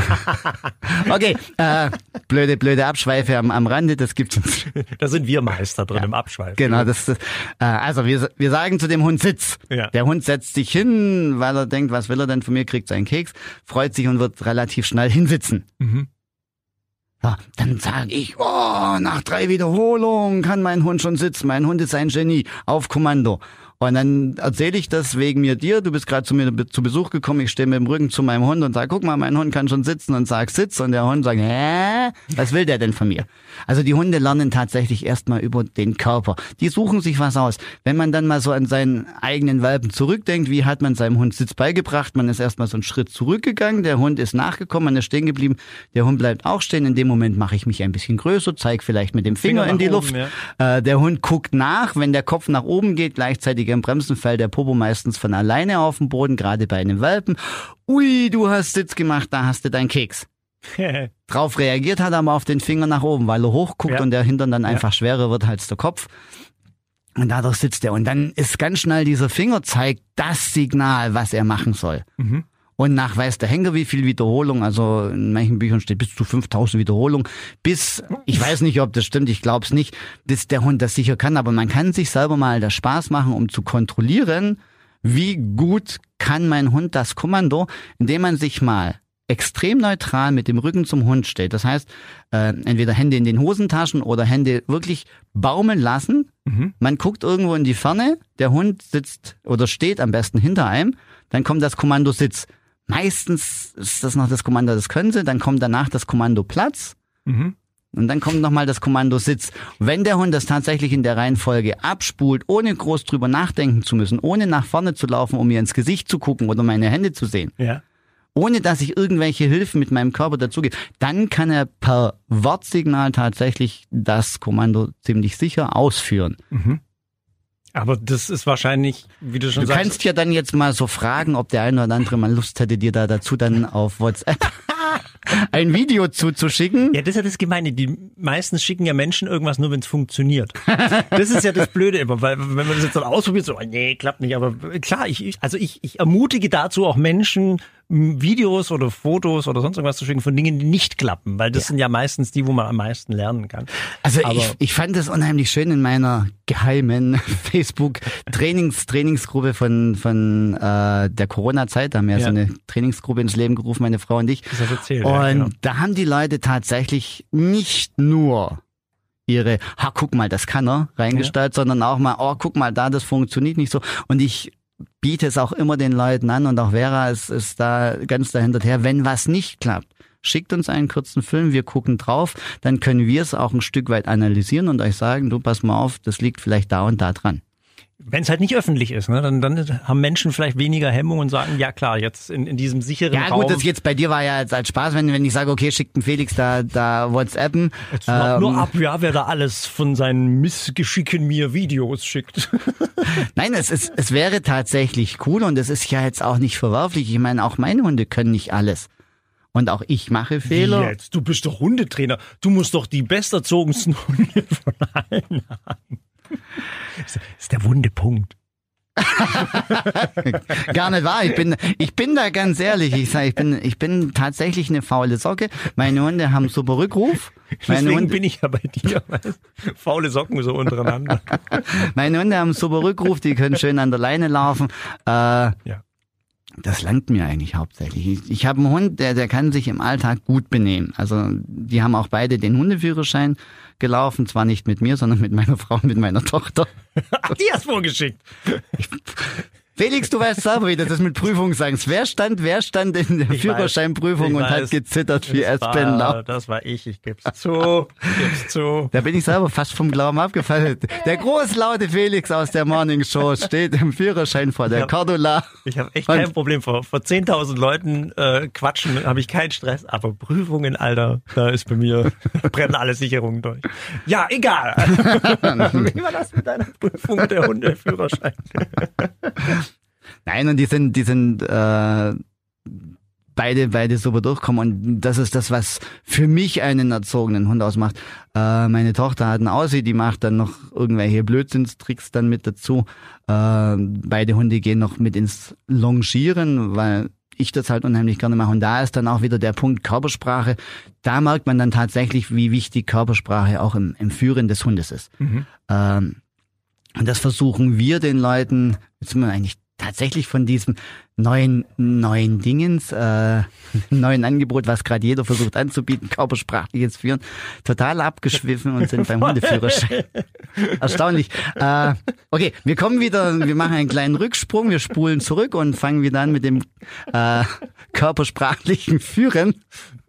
okay, äh, blöde, blöde Abschweife am, am Rande, das gibt's uns. Da sind wir Meister drin im Abschweif. Genau, das, das äh, also wir, wir sagen zu dem Hund Sitz. Ja. Der Hund setzt sich hin, weil er denkt, was will er denn von mir, kriegt seinen Keks, freut sich und wird relativ schnell hinsitzen. Mhm. Ja, dann sage ich, oh, nach drei Wiederholungen kann mein Hund schon sitzen. Mein Hund ist ein Genie, auf Kommando. Und dann erzähle ich das wegen mir dir. Du bist gerade zu mir zu Besuch gekommen. Ich stehe mit dem Rücken zu meinem Hund und sage, guck mal, mein Hund kann schon sitzen und sag Sitz. Und der Hund sagt, hä? Was will der denn von mir? Also die Hunde lernen tatsächlich erstmal über den Körper. Die suchen sich was aus. Wenn man dann mal so an seinen eigenen Welpen zurückdenkt, wie hat man seinem Hund Sitz beigebracht? Man ist erstmal so einen Schritt zurückgegangen. Der Hund ist nachgekommen, man ist stehen geblieben. Der Hund bleibt auch stehen. In dem Moment mache ich mich ein bisschen größer, zeige vielleicht mit dem Finger, Finger in die nach Luft. oben, Äh, der Hund guckt nach, wenn der Kopf nach oben geht, gleichzeitig im Bremsen fällt der Popo meistens von alleine auf den Boden, gerade bei einem Welpen. Ui, du hast Sitz gemacht, da hast du deinen Keks. Drauf reagiert hat er aber auf den Finger nach oben, weil er hochguckt Ja. und der Hintern dann einfach schwerer wird als der Kopf. Und dadurch sitzt er. Und dann ist ganz schnell dieser Fingerzeig das Signal, was er machen soll. Mhm. Und nach weiß der Henker, wie viel Wiederholung, also in manchen Büchern steht bis zu 5000 Wiederholungen, bis, ich weiß nicht, ob das stimmt, ich glaube es nicht, bis der Hund das sicher kann, aber man kann sich selber mal das Spaß machen, um zu kontrollieren, wie gut kann mein Hund das Kommando, indem man sich mal extrem neutral mit dem Rücken zum Hund stellt. Das heißt, äh, entweder Hände in den Hosentaschen oder Hände wirklich baumeln lassen. Mhm. Man guckt irgendwo in die Ferne, der Hund sitzt oder steht am besten hinter einem, dann kommt das Kommando Sitz. Meistens ist das noch das Kommando, das können sie, dann kommt danach das Kommando Platz Mhm. und dann kommt nochmal das Kommando Sitz. Wenn der Hund das tatsächlich in der Reihenfolge abspult, ohne groß drüber nachdenken zu müssen, ohne nach vorne zu laufen, um mir ins Gesicht zu gucken oder meine Hände zu sehen, Ja. ohne dass ich irgendwelche Hilfen mit meinem Körper dazugebe, dann kann er per Wortsignal tatsächlich das Kommando ziemlich sicher ausführen. Aber das ist wahrscheinlich, wie du schon Du sagst. kannst ja dann jetzt mal so fragen, ob der eine oder andere mal Lust hätte, dir da dazu dann auf WhatsApp ein Video zuzuschicken. Ja, das ist ja das Gemeine. Die meistens schicken ja Menschen irgendwas nur, wenn es funktioniert. Das ist ja das Blöde immer, weil wenn man das jetzt dann ausprobiert, so, oh, nee, klappt nicht. Aber klar, ich, ich also ich, ich ermutige dazu auch Menschen, Videos oder Fotos oder sonst irgendwas zu schicken von Dingen, die nicht klappen, weil das sind ja meistens die, wo man am meisten lernen kann. Also Aber- ich, ich fand es unheimlich schön in meiner geheimen Facebook Trainings Trainingsgruppe von von äh, der Corona-Zeit. Da haben wir Ja. so eine Trainingsgruppe ins Leben gerufen, meine Frau und ich. Das hast erzählt, und ja, genau. da haben die Leute tatsächlich nicht nur ihre, ha, guck mal, das kann er, reingestellt, sondern auch mal, oh, guck mal da, das funktioniert nicht so. Und ich biete es auch immer den Leuten an und auch Vera ist, ist da ganz dahinter her, wenn was nicht klappt. Schickt uns einen kurzen Film, wir gucken drauf, dann können wir es auch ein Stück weit analysieren und euch sagen, du pass mal auf, das liegt vielleicht da und da dran. Wenn es halt nicht öffentlich ist, ne, dann, dann haben Menschen vielleicht weniger Hemmung und sagen, ja klar, jetzt in, in diesem sicheren Ja Raum. gut, das jetzt bei dir war ja jetzt als Spaß, wenn, wenn ich sage, okay, schickt dem Felix da, da WhatsAppen. Jetzt wart nur Ähm, ab, ja, wer da alles von seinen Missgeschicken mir Videos schickt. Nein, es, ist, es wäre tatsächlich cool und es ist ja jetzt auch nicht verwerflich. Ich meine, auch meine Hunde können nicht alles. Und auch ich mache Fehler. Wie jetzt? Du bist doch Hundetrainer. Du musst doch die besterzogensten Hunde von allen haben. Das ist der wunde Punkt. Gar nicht wahr. Ich bin, ich bin da ganz ehrlich. Ich sage, ich bin, ich bin tatsächlich eine faule Socke. Meine Hunde haben super Rückruf. Meine Deswegen Hunde, bin ich ja bei dir. Faule Socken so untereinander. meine Hunde haben super Rückruf. Die können schön an der Leine laufen. Äh, Ja. Das langt mir eigentlich hauptsächlich. Ich, ich habe einen Hund, der, der kann sich im Alltag gut benehmen. Also die haben auch beide den Hundeführerschein gelaufen, zwar nicht mit mir, sondern mit meiner Frau und mit meiner Tochter. Ach, die hast vorgeschickt. Felix, du weißt selber, wie du das mit Prüfung sagst. Wer stand, wer stand in der Ich Führerscheinprüfung weiß. und hat gezittert wie Das Aspen war, Lau? das war ich, ich geb's zu. Ich geb's zu. Da bin ich selber fast vom Glauben abgefallen. Der großlaute Felix aus der Morning Show steht im Führerschein vor der. Cordula. Ich habe echt kein Problem. Vor, vor 10.000 Leuten äh, quatschen habe ich keinen Stress. Aber Prüfungen, Alter, da ist bei mir, brennen alle Sicherungen durch. Ja, egal. Wie war das mit deiner Prüfung der Hundeführerschein? Nein, und die sind, die sind äh, beide, beide super durchkommen. Und das ist das, was für mich einen erzogenen Hund ausmacht. Äh, meine Tochter hat einen Aussie, die macht dann noch irgendwelche Blödsinnstricks dann mit dazu. Äh, beide Hunde gehen noch mit ins Longieren, weil ich das halt unheimlich gerne mache. Und da ist dann auch wieder der Punkt Körpersprache. Da merkt man dann tatsächlich, wie wichtig Körpersprache auch im, im Führen des Hundes ist. Ähm, und das versuchen wir den Leuten, jetzt sind wir eigentlich tatsächlich von diesem neuen, neuen Dingens, äh, neuen Angebot, was gerade jeder versucht anzubieten, körpersprachliches Führen, total abgeschwiffen und sind beim Hundeführerschein. Erstaunlich. Äh, okay, wir kommen wieder, wir machen einen kleinen Rücksprung, wir spulen zurück und fangen wieder an mit dem äh, körpersprachlichen Führen.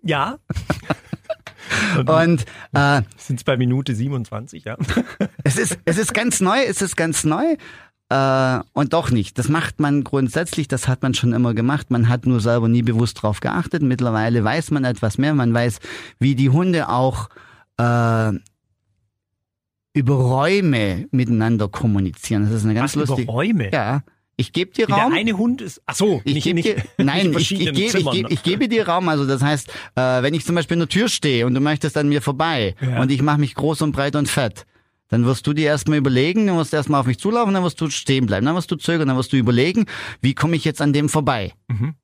Ja, Und äh, sind es bei Minute 27, ja. Es ist, es ist ganz neu, es ist ganz neu. Äh, und doch nicht. Das macht man grundsätzlich, das hat man schon immer gemacht. Man hat nur selber nie bewusst drauf geachtet. Mittlerweile weiß man etwas mehr. Man weiß, wie die Hunde auch äh, über Räume miteinander kommunizieren. Das ist eine ganz Was über lustige. Räume? Ja. Ich gebe dir Wie der Raum. eine Hund ist. Ach so, Ich gebe dir, nein, ich, ich, gebe, ich, gebe, ich gebe dir Raum. Also das heißt, äh, wenn ich zum Beispiel in der Tür stehe und du möchtest an mir vorbei Ja. und ich mache mich groß und breit und fett, dann wirst du dir erstmal überlegen, dann wirst du erstmal auf mich zulaufen, dann wirst du stehen bleiben, dann wirst du zögern, dann wirst du überlegen, wie komme ich jetzt an dem vorbei. Mhm.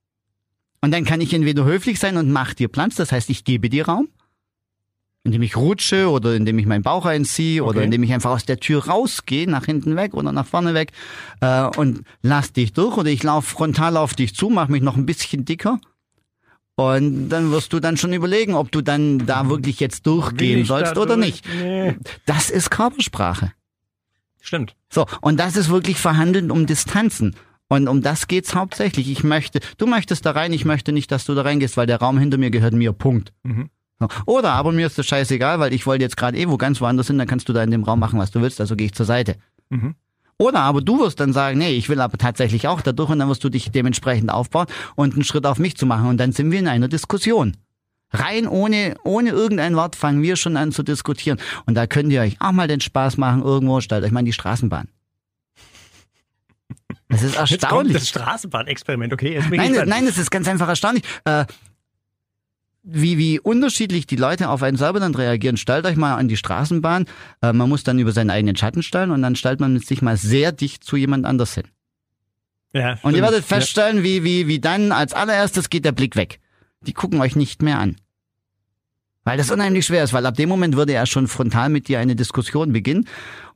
Und dann kann ich entweder höflich sein und mach dir Platz, das heißt, ich gebe dir Raum, indem ich rutsche oder indem ich meinen Bauch einziehe oder Okay. indem ich einfach aus der Tür rausgehe, nach hinten weg oder nach vorne weg äh, und lass dich durch oder ich laufe frontal auf dich zu, mach mich noch ein bisschen dicker und dann wirst du dann schon überlegen, ob du dann da wirklich jetzt durchgehen sollst oder durch? nicht. Nee. Das ist Körpersprache. Stimmt. So, und das ist wirklich Verhandeln um Distanzen. Und um das geht's hauptsächlich. Ich möchte, du möchtest da rein, ich möchte nicht, dass du da reingehst, weil der Raum hinter mir gehört mir. Punkt. Mhm. Oder aber mir ist das scheißegal, weil ich wollte jetzt gerade eh wo ganz woanders hin, dann kannst du da in dem Raum machen, was du willst, also gehe ich zur Seite. Mhm. Oder aber du wirst dann sagen, nee, ich will aber tatsächlich auch da durch und dann wirst du dich dementsprechend aufbauen und einen Schritt auf mich zu machen und dann sind wir in einer Diskussion. Rein ohne, ohne irgendein Wort fangen wir schon an zu diskutieren. Und da könnt ihr euch auch mal den Spaß machen, irgendwo, stellt euch mal in die Straßenbahn. Das ist Jetzt kommt erstaunlich. das Straßenbahnexperiment, okay? Jetzt bin ich Nein, gespannt. nein, das ist ganz einfach erstaunlich. Äh, wie, wie unterschiedlich die Leute auf einen selber dann reagieren. Stellt euch mal an die Straßenbahn. Äh, man muss dann über seinen eigenen Schatten stellen und dann stellt man sich mal sehr dicht zu jemand anders hin. Ja, Und ihr werdet feststellen, wie, wie, wie dann als allererstes geht der Blick weg. Die gucken euch nicht mehr an. Weil das unheimlich schwer ist, weil ab dem Moment würde er schon frontal mit dir eine Diskussion beginnen.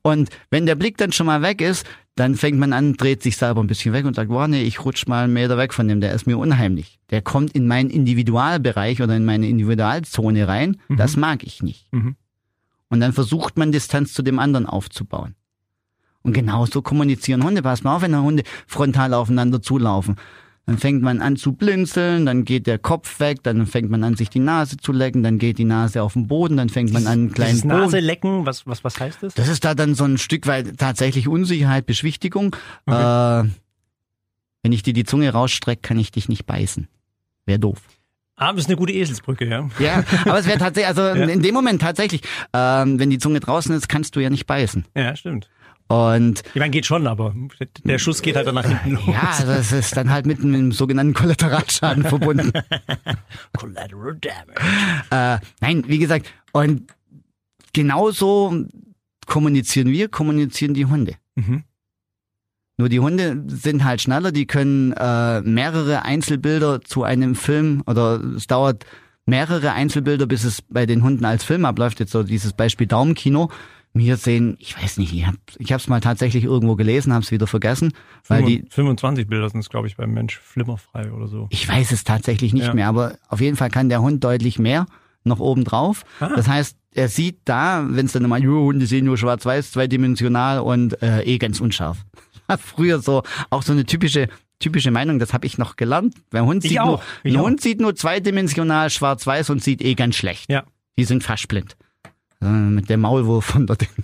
Und wenn der Blick dann schon mal weg ist, dann fängt man an, dreht sich selber ein bisschen weg und sagt, boah, nee, ich rutsch mal einen Meter weg von dem, der ist mir unheimlich. Der kommt in meinen Individualbereich oder in meine Individualzone rein. Das mag ich nicht. Mhm. Und dann versucht man Distanz zu dem anderen aufzubauen. Und genauso kommunizieren Hunde. Pass mal auf, wenn Hunde frontal aufeinander zulaufen. Dann fängt man an zu blinzeln, dann geht der Kopf weg, dann fängt man an, sich die Nase zu lecken, dann geht die Nase auf den Boden, dann fängt man an, einen kleinen Dieses Nase Boden. lecken, was, was, was heißt das? Das ist da dann so ein Stück weit tatsächlich Unsicherheit, Beschwichtigung. Äh, wenn ich dir die Zunge rausstrecke, kann ich dich nicht beißen. Wäre doof. Ah, das ist eine gute Eselsbrücke, ja. Ja, aber es wäre tatsächlich, also Ja. in dem Moment tatsächlich, ähm, wenn die Zunge draußen ist, kannst du ja nicht beißen. Ja, stimmt. Und Ich meine, geht schon, aber der Schuss geht halt dann nach hinten los. ja, also es ist dann halt mit einem sogenannten Kollateralschaden verbunden. Collateral Damage. Äh, nein, wie gesagt, und genauso kommunizieren wir, kommunizieren die Hunde. Mhm. Nur die Hunde sind halt schneller, die können äh, mehrere Einzelbilder zu einem Film oder es dauert mehrere Einzelbilder, bis es bei den Hunden als Film abläuft. Jetzt so dieses Beispiel Daumenkino. Wir sehen, ich weiß nicht, ich habe ich hab's mal tatsächlich irgendwo gelesen, habe es wieder vergessen, weil die 25 Bilder sind es, glaube ich, beim Mensch flimmerfrei oder so. Ich weiß es tatsächlich nicht Ja. mehr, aber auf jeden Fall kann der Hund deutlich mehr noch oben drauf. Ah. Das heißt, er sieht da, wenn es dann immer, jo, Hunde sehen nur schwarz-weiß, zweidimensional und äh, eh ganz unscharf. Früher so auch so eine typische typische Meinung, das habe ich noch gelernt. Der Hund Ich sieht auch, nur, ein auch. Hund sieht nur zweidimensional schwarz-weiß und sieht eh ganz schlecht. Ja. Die sind fast blind. Äh, mit dem Maulwurf von dort.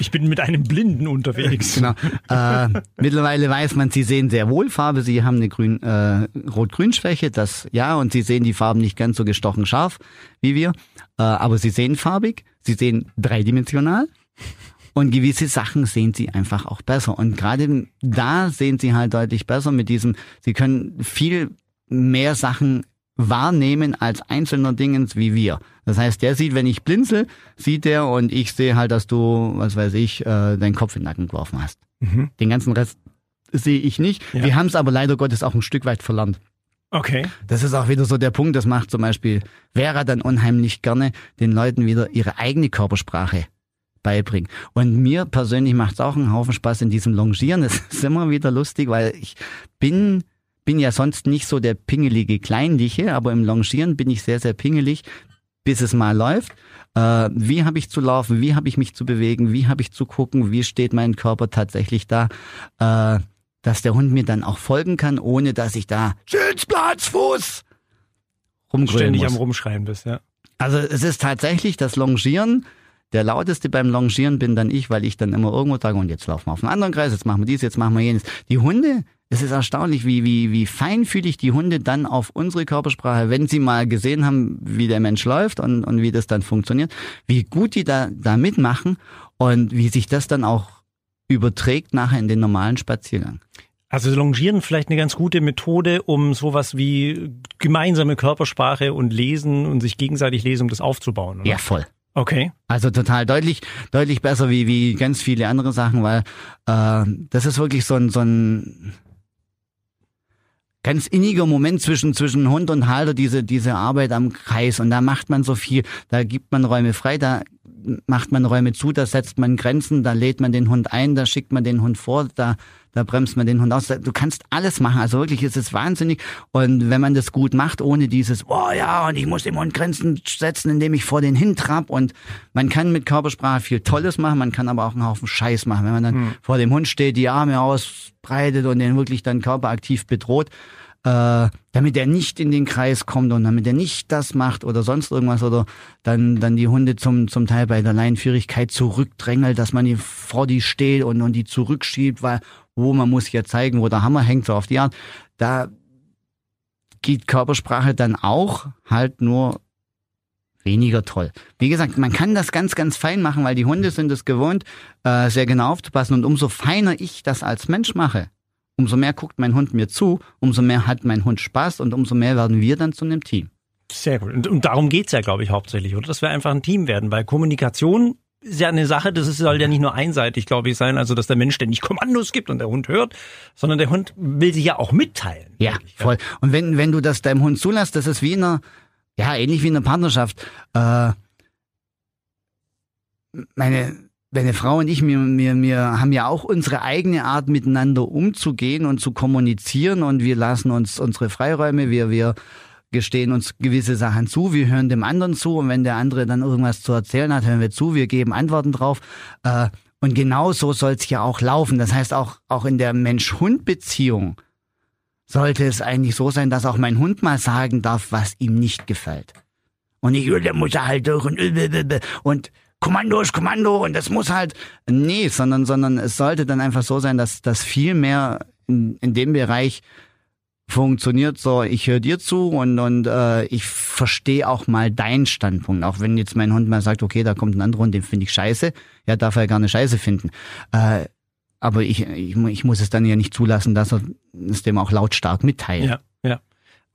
Ich bin mit einem Blinden unterwegs. Genau. Äh, mittlerweile weiß man, sie sehen sehr wohl Farbe, sie haben eine grün, äh, Rot-Grün-Schwäche, das ja, und sie sehen die Farben nicht ganz so gestochen scharf wie wir, äh, aber sie sehen farbig, sie sehen dreidimensional und gewisse Sachen sehen sie einfach auch besser. Und gerade da sehen sie halt deutlich besser mit diesem, sie können viel mehr Sachen wahrnehmen als einzelner Dingens wie wir. Das heißt, der sieht, wenn ich blinzel, sieht der und ich sehe halt, dass du, was weiß ich, äh, deinen Kopf in den Nacken geworfen hast. Mhm. Den ganzen Rest sehe ich nicht. Ja. Wir haben es aber leider Gottes auch ein Stück weit verlernt. Okay. Das ist auch wieder so der Punkt, das macht zum Beispiel Vera dann unheimlich gerne den Leuten wieder ihre eigene Körpersprache beibringen. Und mir persönlich macht es auch einen Haufen Spaß in diesem Longieren. Es ist immer wieder lustig, weil ich bin, bin ja sonst nicht so der pingelige Kleinliche, aber im Longieren bin ich sehr, sehr pingelig, bis es mal läuft. Äh, wie habe ich zu laufen? Wie habe ich mich zu bewegen? Wie habe ich zu gucken? Wie steht mein Körper tatsächlich da? Äh, dass der Hund mir dann auch folgen kann, ohne dass ich da Sitzplatz, Fuß rumgrölen Ständig muss. am Rumschreien bist, ja. Also es ist tatsächlich das Longieren. Der lauteste beim Longieren bin dann ich, weil ich dann immer irgendwo sage, und jetzt laufen wir auf einen anderen Kreis, jetzt machen wir dies, jetzt machen wir jenes. Die Hunde, es ist erstaunlich, wie, wie, wie feinfühlig die Hunde dann auf unsere Körpersprache, wenn sie mal gesehen haben, wie der Mensch läuft und, und wie das dann funktioniert, wie gut die da, da mitmachen und wie sich das dann auch überträgt nachher in den normalen Spaziergang. Also Longieren vielleicht eine ganz gute Methode, um sowas wie gemeinsame Körpersprache und Lesen und sich gegenseitig lesen, um das aufzubauen. Oder? Ja, voll. Okay. Also total deutlich, deutlich besser wie, wie ganz viele andere Sachen, weil äh, das ist wirklich so ein, so ein ganz inniger Moment zwischen, zwischen Hund und Halter, diese, diese Arbeit am Kreis. Und da macht man so viel, da gibt man Räume frei, da macht man Räume zu, da setzt man Grenzen, da lädt man den Hund ein, da schickt man den Hund vor, da, da bremst man den Hund aus. Du kannst alles machen. Also wirklich, es ist wahnsinnig. Und wenn man das gut macht, ohne dieses, oh ja, und ich muss dem Hund Grenzen setzen, indem ich vor den hintrapp. Und man kann mit Körpersprache viel Tolles machen, man kann aber auch einen Haufen Scheiß machen. Wenn man dann vor dem Hund steht, die Arme ausbreitet und den wirklich dann körperaktiv bedroht, äh, damit er nicht in den Kreis kommt und damit er nicht das macht oder sonst irgendwas oder dann, dann die Hunde zum, zum Teil bei der Leinenführigkeit zurückdrängelt, dass man die vor die steht und, und die zurückschiebt, weil, wo man muss ja zeigen, wo der Hammer hängt, so auf die Art. Da geht Körpersprache dann auch halt nur weniger toll. Wie gesagt, man kann das ganz, ganz fein machen, weil die Hunde sind es gewohnt, äh, sehr genau aufzupassen und umso feiner ich das als Mensch mache, umso mehr guckt mein Hund mir zu, umso mehr hat mein Hund Spaß und umso mehr werden wir dann zu einem Team. Sehr gut. Und, und darum geht's ja, glaube ich, hauptsächlich, oder? Dass wir einfach ein Team werden, weil Kommunikation ist ja eine Sache, das ist, soll ja nicht nur einseitig, glaube ich, sein, also dass der Mensch ständig Kommandos gibt und der Hund hört, sondern der Hund will sich ja auch mitteilen. Ja, wirklich, voll. Und wenn, wenn du das deinem Hund zulässt, das ist wie in einer, ja, ähnlich wie in einer Partnerschaft. Äh, meine, meine Frau und ich, wir, wir, wir haben ja auch unsere eigene Art, miteinander umzugehen und zu kommunizieren und wir lassen uns unsere Freiräume, wir, wir gestehen uns gewisse Sachen zu, wir hören dem anderen zu und wenn der andere dann irgendwas zu erzählen hat, hören wir zu, wir geben Antworten drauf. Äh, und genau so soll es ja auch laufen. Das heißt, auch, auch in der Mensch-Hund-Beziehung sollte es eigentlich so sein, dass auch mein Hund mal sagen darf, was ihm nicht gefällt. Und nicht, "Oh, der muss er halt durch und, und Kommando ist Kommando und das muss halt. Nee, sondern, sondern es sollte dann einfach so sein, dass das viel mehr in, in dem Bereich funktioniert so, ich höre dir zu und, und äh, ich verstehe auch mal deinen Standpunkt. Auch wenn jetzt mein Hund mal sagt, okay, da kommt ein anderer und den finde ich scheiße, ja, darf er gerne scheiße finden. Äh, aber ich, ich, ich muss es dann ja nicht zulassen, dass er es dem auch lautstark mitteilt. Ja, ja.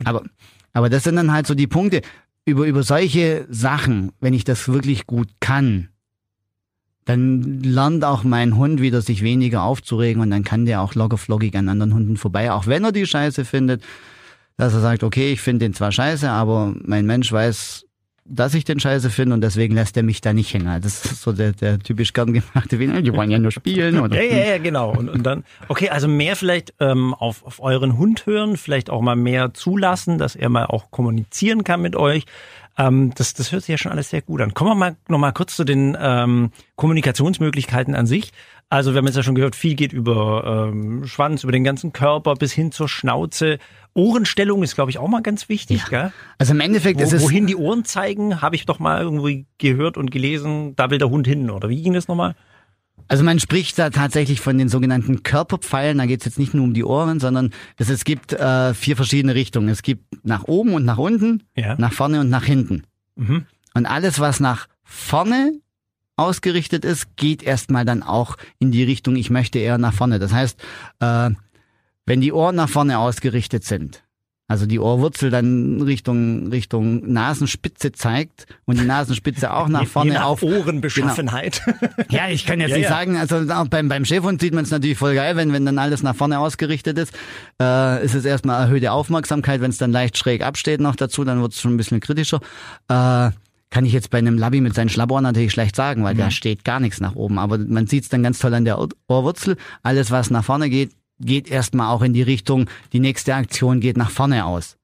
Aber, aber das sind dann halt so die Punkte. Über, über solche Sachen, wenn ich das wirklich gut kann, dann lernt auch mein Hund wieder sich weniger aufzuregen und dann kann der auch lockerflockig an anderen Hunden vorbei, auch wenn er die Scheiße findet, dass er sagt, okay, ich finde den zwar scheiße, aber mein Mensch weiß, dass ich den scheiße finde und deswegen lässt er mich da nicht hängen. Das ist so der, der typisch gern gemachte Wiener, die wollen ja nur spielen. Oder? Ja, ja, ja, genau. Und, und dann, okay, also mehr vielleicht ähm, auf, auf euren Hund hören, vielleicht auch mal mehr zulassen, dass er mal auch kommunizieren kann mit euch. Ähm, das, das hört sich ja schon alles sehr gut an. Kommen wir mal noch kurz zu den ähm, Kommunikationsmöglichkeiten an sich. Also wir haben jetzt ja schon gehört, viel geht über ähm, Schwanz, über den ganzen Körper bis hin zur Schnauze. Ohrenstellung ist, glaube ich, auch mal ganz wichtig. Gell? Also im Endeffekt ist Wo, es... wohin die Ohren zeigen, habe ich doch mal irgendwie gehört und gelesen, da will der Hund hin. Oder wie ging das nochmal? Also man spricht da tatsächlich von den sogenannten Körperpfeilen. Da geht es jetzt nicht nur um die Ohren, sondern es, es gibt äh, vier verschiedene Richtungen. Es gibt nach oben und nach unten, Ja. nach vorne und nach hinten. Mhm. Und alles, was nach vorne ausgerichtet ist, geht erstmal dann auch in die Richtung, ich möchte eher nach vorne. Das heißt, äh, wenn die Ohren nach vorne ausgerichtet sind, also die Ohrwurzel dann Richtung, Richtung Nasenspitze zeigt und die Nasenspitze auch nach Je- vorne je nach auf. Genau. Ohrenbeschaffenheit. Ja, ich kann jetzt Ja, nicht ja. sagen, also auch beim, beim Chefhund sieht man es natürlich voll geil, wenn, wenn dann alles nach vorne ausgerichtet ist. Äh, ist es erstmal erhöhte Aufmerksamkeit, wenn es dann leicht schräg absteht noch dazu, dann wird es schon ein bisschen kritischer. Äh, kann ich jetzt bei einem Labby mit seinen Schlabbohren natürlich schlecht sagen, weil da steht gar nichts nach oben. Aber man sieht es dann ganz toll an der Ohr- Ohrwurzel. Alles, was nach vorne geht, geht erstmal auch in die Richtung, die nächste Aktion geht nach vorne aus.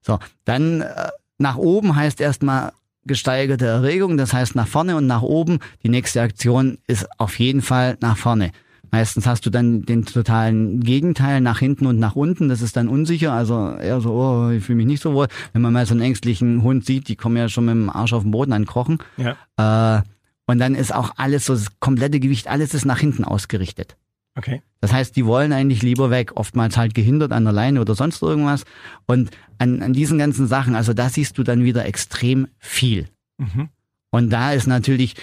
So, dann äh, nach oben heißt erstmal gesteigerte Erregung, das heißt nach vorne und nach oben. Die nächste Aktion ist auf jeden Fall nach vorne. Meistens hast du dann den totalen Gegenteil nach hinten und nach unten. Das ist dann unsicher. Also eher so, oh, ich fühle mich nicht so wohl. Wenn man mal so einen ängstlichen Hund sieht, die kommen ja schon mit dem Arsch auf den Boden ankrochen. ja. Äh, und dann ist auch alles so, das komplette Gewicht, alles ist nach hinten ausgerichtet. Okay. Das heißt, die wollen eigentlich lieber weg, oftmals halt gehindert an der Leine oder sonst irgendwas. Und an, an diesen ganzen Sachen, also da siehst du dann wieder extrem viel. Mhm. Und da ist natürlich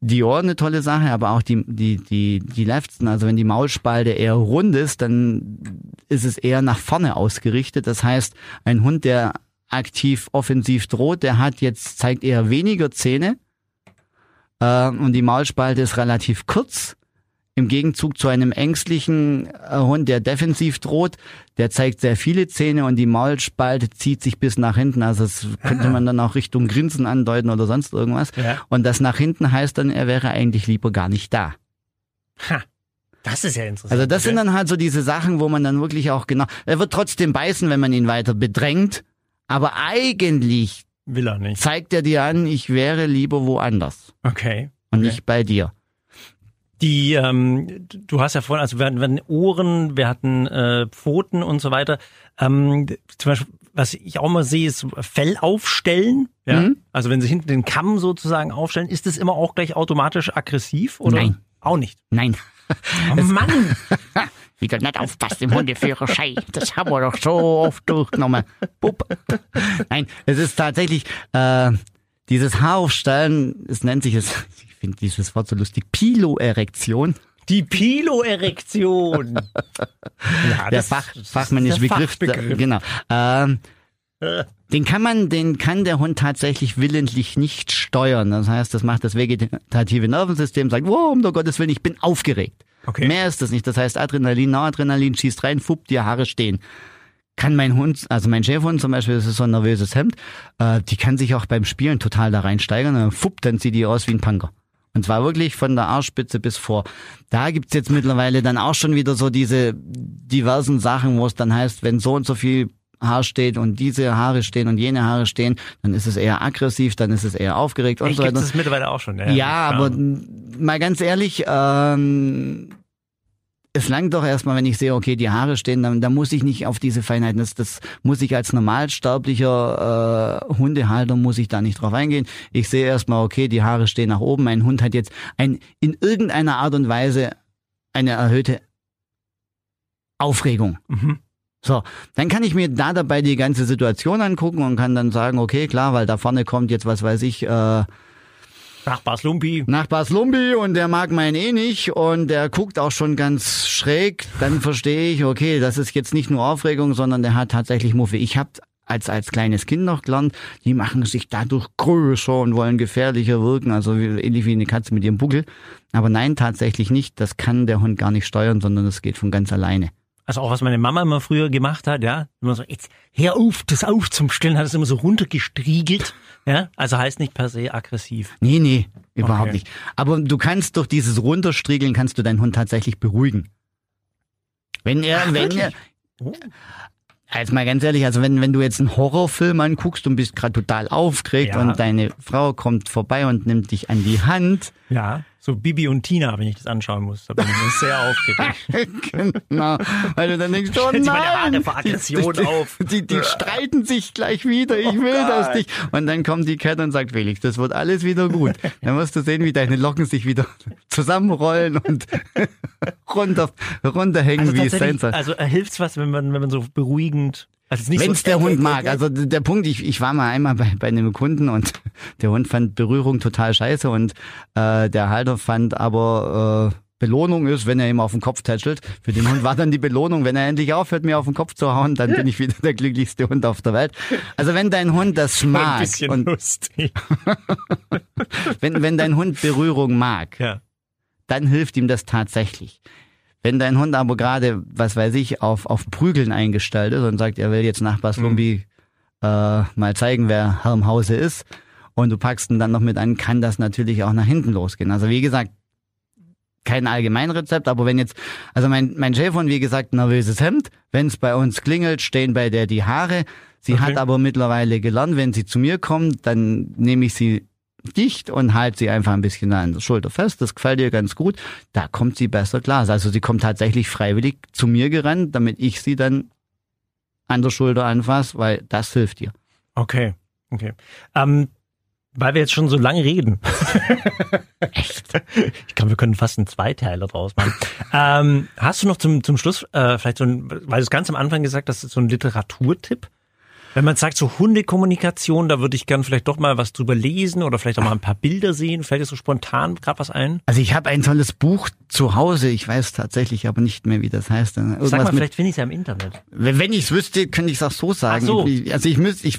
die Ohren eine tolle Sache, aber auch die, die, die, die Lefzen, also wenn die Maulspalte eher rund ist, dann ist es eher nach vorne ausgerichtet. Das heißt, ein Hund, der aktiv offensiv droht, der hat jetzt, zeigt eher weniger Zähne, äh, und die Maulspalte ist relativ kurz. Im Gegenzug zu einem ängstlichen äh, Hund, der defensiv droht, der zeigt sehr viele Zähne und die Maulspalte zieht sich bis nach hinten. Also das könnte man dann auch Richtung Grinsen andeuten oder sonst irgendwas. Ja. Und das nach hinten heißt dann, er wäre eigentlich lieber gar nicht da. Ha. Das ist ja interessant. Also das sind dann halt so diese Sachen, wo man dann wirklich auch genau, er wird trotzdem beißen, wenn man ihn weiter bedrängt, aber eigentlich Will er nicht. zeigt er dir an, ich wäre lieber woanders Okay. und Okay. nicht bei dir. Die, ähm, du hast ja vorhin, also wir hatten, Ohren, wir hatten äh, Pfoten und so weiter. Ähm, zum Beispiel, was ich auch mal sehe, ist Fell aufstellen. Ja? Mhm. Also wenn sie hinten den Kamm sozusagen aufstellen, ist das immer auch gleich automatisch aggressiv? Oder? Nein. Auch nicht. Nein. Oh Mann! Wieder nicht aufpasst im Hundeführerschein. Das haben wir doch so oft durchgenommen. Bup. Nein, es ist tatsächlich, äh, dieses Haaraufstellen, es nennt sich es, ich finde dieses Wort so lustig, Piloerektion. Die Piloerektion. ja, der Fach, fachmännische Begriff. Fachbegriff. Genau. Ähm, den kann man, den kann der Hund tatsächlich willentlich nicht steuern. Das heißt, das macht das vegetative Nervensystem, sagt, wow, um Gottes Willen, ich bin aufgeregt. Okay. Mehr ist das nicht. Das heißt, Adrenalin, Noradrenalin schießt rein, fupp, die Haare stehen. Kann mein Hund, also mein Schäferhund zum Beispiel, das ist so ein nervöses Hemd, äh, die kann sich auch beim Spielen total da reinsteigern, dann fupp, dann sieht die aus wie ein Punker. Und zwar wirklich von der Arschspitze bis vor. Da gibt's jetzt mittlerweile dann auch schon wieder so diese diversen Sachen, wo es dann heißt, wenn so und so viel Haar steht und diese Haare stehen und jene Haare stehen, dann ist es eher aggressiv, dann ist es eher aufgeregt und Echt, so weiter. es mittlerweile auch schon. Ja, Ja, aber mal ganz ehrlich, ähm, es langt doch erstmal, wenn ich sehe, okay, die Haare stehen, dann, dann muss ich nicht auf diese Feinheiten, das, das muss ich als normalsterblicher äh, Hundehalter, muss ich da nicht drauf eingehen. Ich sehe erstmal, okay, die Haare stehen nach oben, mein Hund hat jetzt ein, in irgendeiner Art und Weise eine erhöhte Aufregung. Mhm. So, dann kann ich mir da dabei die ganze Situation angucken und kann dann sagen, okay, klar, weil da vorne kommt jetzt, was weiß ich, äh, Nachbars Lumpi. Nachbars Lumbi und der mag meinen eh nicht und der guckt auch schon ganz schräg, dann verstehe ich, okay, das ist jetzt nicht nur Aufregung, sondern der hat tatsächlich Muffe. Ich habe als als kleines Kind noch gelernt, die machen sich dadurch größer und wollen gefährlicher wirken, also ähnlich wie eine Katze mit ihrem Buckel. Aber nein, tatsächlich nicht. Das kann der Hund gar nicht steuern, sondern das geht von ganz alleine. Also auch was meine Mama immer früher gemacht hat, ja. Immer so, jetzt hör auf, das auf zum Stillen, hat es immer so runtergestriegelt. Ja, also heißt nicht per se aggressiv. Nee, nee, überhaupt Okay. nicht. Aber du kannst durch dieses Runterstriegeln kannst du deinen Hund tatsächlich beruhigen. Wenn er, Ach, wenn er? Oh. Jetzt mal ganz ehrlich, also wenn, wenn du jetzt einen Horrorfilm anguckst und bist gerade total aufgeregt Ja. und deine Frau kommt vorbei und nimmt dich an die Hand, Ja, so Bibi und Tina, wenn ich das anschauen muss, da bin ich sehr aufgeregt. genau, weil du dann denkst, oh nein, vor Aggression die, die, auf. Die, die streiten sich gleich wieder, ich will das nicht. Und dann kommt die Cat und sagt, Felix, das wird alles wieder gut. Dann wirst du sehen, wie deine Locken sich wieder zusammenrollen und runter, runterhängen, Also wie es sein soll. also äh, hilft's was, wenn man, wenn man so beruhigend, also es Wenn so, es der Hund mag. Also der Punkt, ich, ich war mal einmal bei, bei einem Kunden und der Hund fand Berührung total scheiße und äh, der Halter fand aber äh, Belohnung ist, wenn er ihm auf den Kopf tätschelt. Für den Hund war dann die Belohnung, wenn er endlich aufhört, mir auf den Kopf zu hauen, dann bin ich wieder der glücklichste Hund auf der Welt. Also wenn dein Hund das ein mag bisschen und lustig. wenn, wenn dein Hund Berührung mag, Ja. dann hilft ihm das tatsächlich. Wenn dein Hund aber gerade, was weiß ich, auf, auf Prügeln eingestellt ist und sagt, er will jetzt Nachbars Lumbi äh, mal zeigen, wer Herr im Hause ist, und du packst ihn dann noch mit an, kann das natürlich auch nach hinten losgehen. Also wie gesagt, kein Allgemeinrezept, aber wenn jetzt, also mein, mein Schäferhund, wie gesagt, nervöses Hemd, wenn es bei uns klingelt, stehen bei der die Haare. Sie Okay. hat aber mittlerweile gelernt, wenn sie zu mir kommt, dann nehme ich sie dicht und halte sie einfach ein bisschen an der Schulter fest. Das gefällt ihr ganz gut. Da kommt sie besser klar. Also sie kommt tatsächlich freiwillig zu mir gerannt, damit ich sie dann an der Schulter anfasse, weil das hilft ihr. Okay, okay. Ähm, weil wir jetzt schon so lange reden. Echt? Ich glaube, wir können fast einen Zweiteiler draus machen. ähm, hast du noch zum, zum Schluss äh, vielleicht so ein, weil du es ganz am Anfang gesagt hast, so ein Literaturtipp? Wenn man sagt, so Hundekommunikation, da würde ich gern vielleicht doch mal was drüber lesen oder vielleicht auch mal ein paar Bilder sehen. Fällt dir so spontan gerade was ein? Also ich habe ein tolles Buch zu Hause. Ich weiß tatsächlich aber nicht mehr, wie das heißt. Irgendwas Sag mal, mit vielleicht finde ich es ja im Internet. Wenn ich es wüsste, könnte ich es auch so sagen. So. Also ich müsste, ich,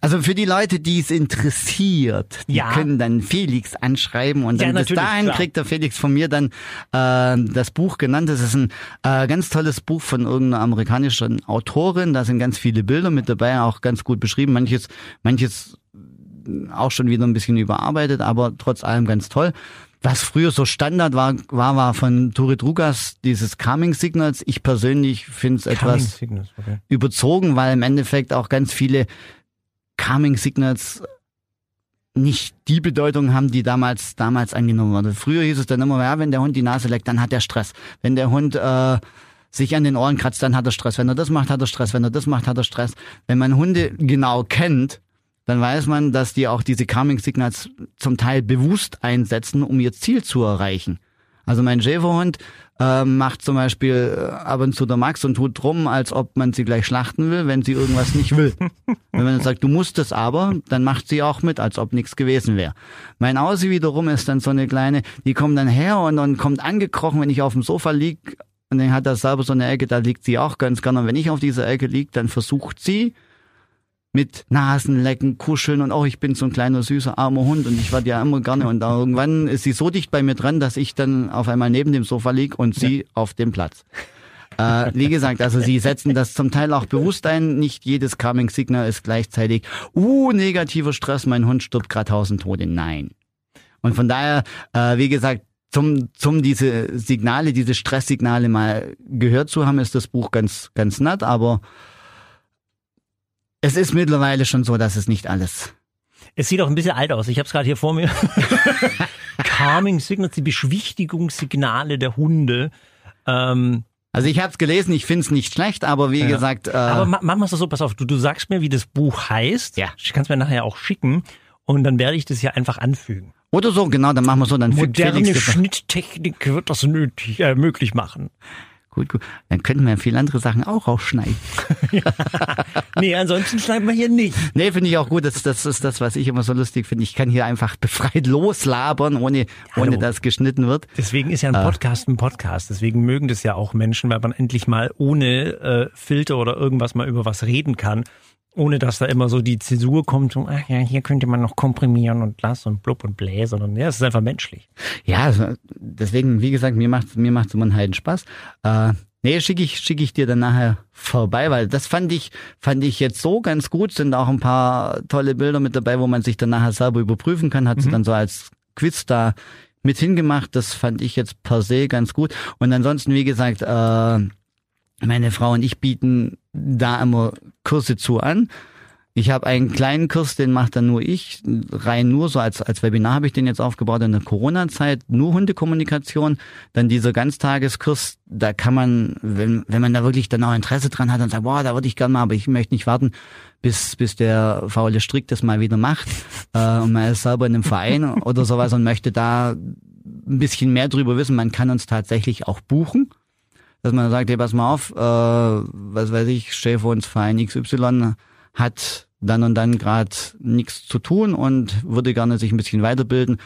also für die Leute, die es interessiert, die Ja. können dann Felix anschreiben und Ja, dann bis natürlich, dahin klar. kriegt der Felix von mir dann äh, das Buch genannt. Das ist ein äh, ganz tolles Buch von irgendeiner amerikanischen Autorin. Da sind ganz viele Bilder mit dabei, auch ganz gut beschrieben. Manches, manches auch schon wieder ein bisschen überarbeitet, aber trotz allem ganz toll. Was früher so Standard war, war, war von Turit Rugas dieses Calming Signals. Ich persönlich finde es Coming etwas Signals, okay. überzogen, weil im Endeffekt auch ganz viele Calming Signals nicht die Bedeutung haben, die damals damals angenommen wurde. Früher hieß es dann immer, ja, wenn der Hund die Nase leckt, dann hat er Stress. Wenn der Hund äh, sich an den Ohren kratzt, dann hat er Stress. Wenn er das macht, hat er Stress. Wenn er das macht, hat er Stress. Wenn man Hunde genau kennt, dann weiß man, dass die auch diese Calming Signals zum Teil bewusst einsetzen, um ihr Ziel zu erreichen. Also mein Schäferhund äh, macht zum Beispiel äh, ab und zu der Max und tut drum, als ob man sie gleich schlachten will, wenn sie irgendwas nicht will. wenn man dann sagt, du musst es aber, dann macht sie auch mit, als ob nichts gewesen wäre. Mein Aussie wiederum ist dann so eine kleine, die kommt dann her und, und kommt angekrochen, wenn ich auf dem Sofa lieg und dann hat er selber so eine Ecke, da liegt sie auch ganz gerne. Und wenn ich auf dieser Ecke lieg, dann versucht sie, mit Nasenlecken, Kuscheln und auch ich bin so ein kleiner süßer armer Hund und ich werde ja immer gerne und irgendwann ist sie so dicht bei mir dran, dass ich dann auf einmal neben dem Sofa lieg und sie ja. auf dem Platz. Äh, wie gesagt, also sie setzen das zum Teil auch bewusst ein. Nicht jedes Calming Signal ist gleichzeitig, uh, negativer Stress, mein Hund stirbt gerade tausend Tode. Nein. Und von daher, äh, wie gesagt, zum, zum diese Signale, diese Stresssignale mal gehört zu haben, ist das Buch ganz, ganz nett, aber es ist mittlerweile schon so, dass es nicht alles. Es sieht auch ein bisschen alt aus. Ich habe es gerade hier vor mir. Calming Signals, die Beschwichtigungssignale der Hunde. Ähm, also ich habe es gelesen, ich finde es nicht schlecht, aber wie ja. gesagt. Äh, aber ma machen wir es so, pass auf, du, du sagst mir, wie das Buch heißt. Ja. Ich kann es mir nachher auch schicken und dann werde ich das hier einfach anfügen. Oder so, genau, dann machen wir so. Dann Moderne Schnitttechnik wird das nötig, äh, möglich machen. Gut, gut. Dann könnten wir viele andere Sachen auch rausschneiden. Nee, ansonsten schneiden wir hier nicht. Nee, finde ich auch gut. Das, das ist das, was ich immer so lustig finde. Ich kann hier einfach befreit loslabern, ohne, ohne dass geschnitten wird. Deswegen ist ja ein äh. Podcast ein Podcast. Deswegen mögen das ja auch Menschen, weil man endlich mal ohne äh, Filter oder irgendwas mal über was reden kann ohne dass da immer so die Zäsur kommt, und, ach ja, hier könnte man noch komprimieren und lass und blub und bläh, sondern ja, es ist einfach menschlich. Ja, also, deswegen, wie gesagt, mir macht mir macht's immer einen Heiden Spaß. Äh, nee, schicke ich, schicke ich dir dann nachher vorbei, weil das fand ich, fand ich jetzt so ganz gut, sind auch ein paar tolle Bilder mit dabei, wo man sich dann nachher selber überprüfen kann, hat mhm. sie dann so als Quiz da mit hingemacht, das fand ich jetzt per se ganz gut. Und ansonsten, wie gesagt, äh, meine Frau und ich bieten da immer Kurse zu an. Ich habe einen kleinen Kurs, den macht dann nur ich, rein nur so als, als Webinar habe ich den jetzt aufgebaut in der Corona-Zeit, nur Hundekommunikation. Dann dieser Ganztageskurs, da kann man, wenn, wenn man da wirklich dann auch Interesse dran hat und sagt, boah, da würde ich gerne mal, aber ich möchte nicht warten, bis, bis der faule Strick das mal wieder macht äh, und man ist selber in einem Verein oder sowas und möchte da ein bisschen mehr drüber wissen. Man kann uns tatsächlich auch buchen dass man sagt, hey, pass mal auf, äh, was weiß ich, Chef uns Verein XY hat dann und dann gerade nichts zu tun und würde gerne sich ein bisschen weiterbilden.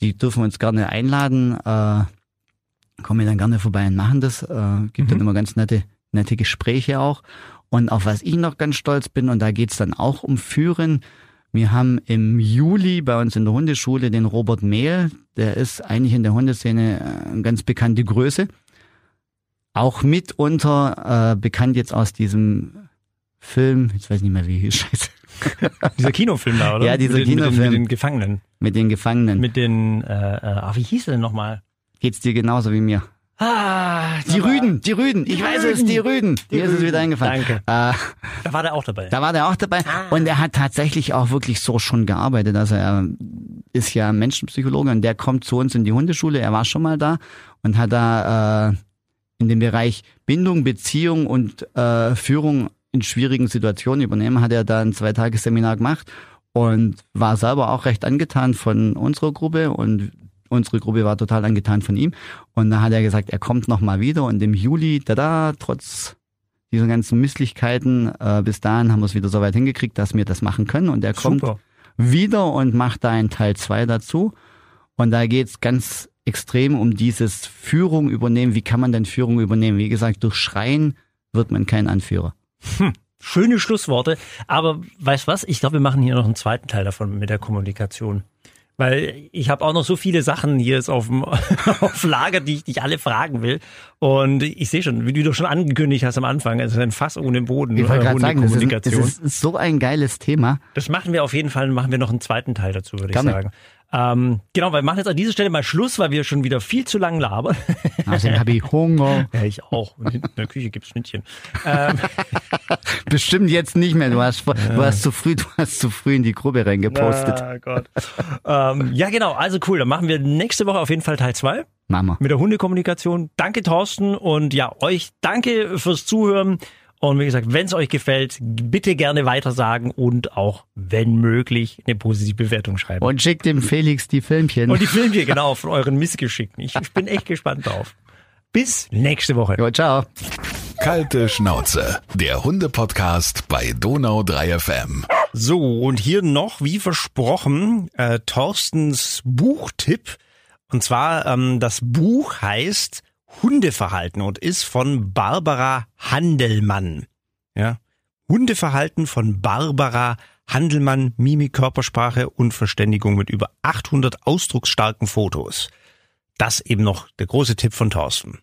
Die dürfen uns gerne einladen, äh, kommen dann gerne vorbei und machen das. Äh, gibt mhm. dann immer ganz nette, nette Gespräche auch. Und auf was ich noch ganz stolz bin, und da geht's dann auch um Führen. Wir haben im Juli bei uns in der Hundeschule den Robert Mehl, der ist eigentlich in der Hundeszene äh, eine ganz bekannte Größe auch mitunter äh, bekannt jetzt aus diesem Film, jetzt weiß ich nicht mehr wie, scheiße. dieser Kinofilm da, oder? Ja, dieser mit Kinofilm. Mit den, mit den Gefangenen. Mit den Gefangenen. Mit den, äh, äh, ah, wie hieß er denn nochmal? Geht's dir genauso wie mir? Ah, die Rüden, die Rüden. Ich weiß es, die Rüden. Die mir Rüden. ist es wieder eingefallen. Danke. Äh, da war der auch dabei. Da war der auch dabei. Ah. Und er hat tatsächlich auch wirklich so schon gearbeitet. Also er ist ja Menschenpsychologe und der kommt zu uns in die Hundeschule. Er war schon mal da und hat da äh, in dem Bereich Bindung, Beziehung und äh, Führung in schwierigen Situationen übernehmen, hat er da ein Zweitagesseminar gemacht und war selber auch recht angetan von unserer Gruppe und unsere Gruppe war total angetan von ihm. Und da hat er gesagt, er kommt nochmal wieder und im Juli, da da, trotz dieser ganzen Misslichkeiten, äh, bis dahin haben wir es wieder so weit hingekriegt, dass wir das machen können. Und er kommt Super. wieder und macht da einen Teil zwei dazu. Und da geht's ganz extrem um dieses Führung übernehmen. Wie kann man denn Führung übernehmen? Wie gesagt, durch Schreien wird man kein Anführer. Hm. Schöne Schlussworte. Aber weißt was? Ich glaube, wir machen hier noch einen zweiten Teil davon mit der Kommunikation. Weil ich habe auch noch so viele Sachen hier jetzt auf, dem, auf Lager, die ich dich alle fragen will. Und ich sehe schon, wie du doch schon angekündigt hast am Anfang, es ist ein Fass ohne Boden. Ich wollte gerade sagen, Kommunikation. Das ist, das ist so ein geiles Thema. Das machen wir auf jeden Fall, machen wir noch einen zweiten Teil dazu, würde ich sagen. Ähm, genau, wir machen jetzt an dieser Stelle mal Schluss, weil wir schon wieder viel zu lang labern. Außerdem habe ich Hunger. Ja, ich auch. Und hinten in der Küche gibt's Schnittchen. Ähm. Bestimmt jetzt nicht mehr. Du hast, du hast zu früh, du hast zu früh in die Gruppe reingepostet. Ah, Gott. ähm, ja, genau. Also cool. Dann machen wir nächste Woche auf jeden Fall Teil zwei. Mama. Mit der Hundekommunikation. Danke, Thorsten. Und ja, euch danke fürs Zuhören. Und wie gesagt, wenn es euch gefällt, bitte gerne weitersagen und auch, wenn möglich, eine positive Bewertung schreiben. Und schickt dem Felix die Filmchen. Und die Filmchen, genau, von euren Missgeschicken. Ich, ich bin echt gespannt drauf. Bis nächste Woche. jo, ciao. Kalte Schnauze, der Hunde-Podcast bei Donau 3 FM. So, und hier noch, wie versprochen, äh, Thorstens Buchtipp. Und zwar, ähm, das Buch heißt Hundeverhalten und ist von Barbara Handelmann. Ja. Hundeverhalten von Barbara Handelmann, Mimik, Körpersprache und Verständigung mit über 800 ausdrucksstarken Fotos. Das eben noch der große Tipp von Thorsten.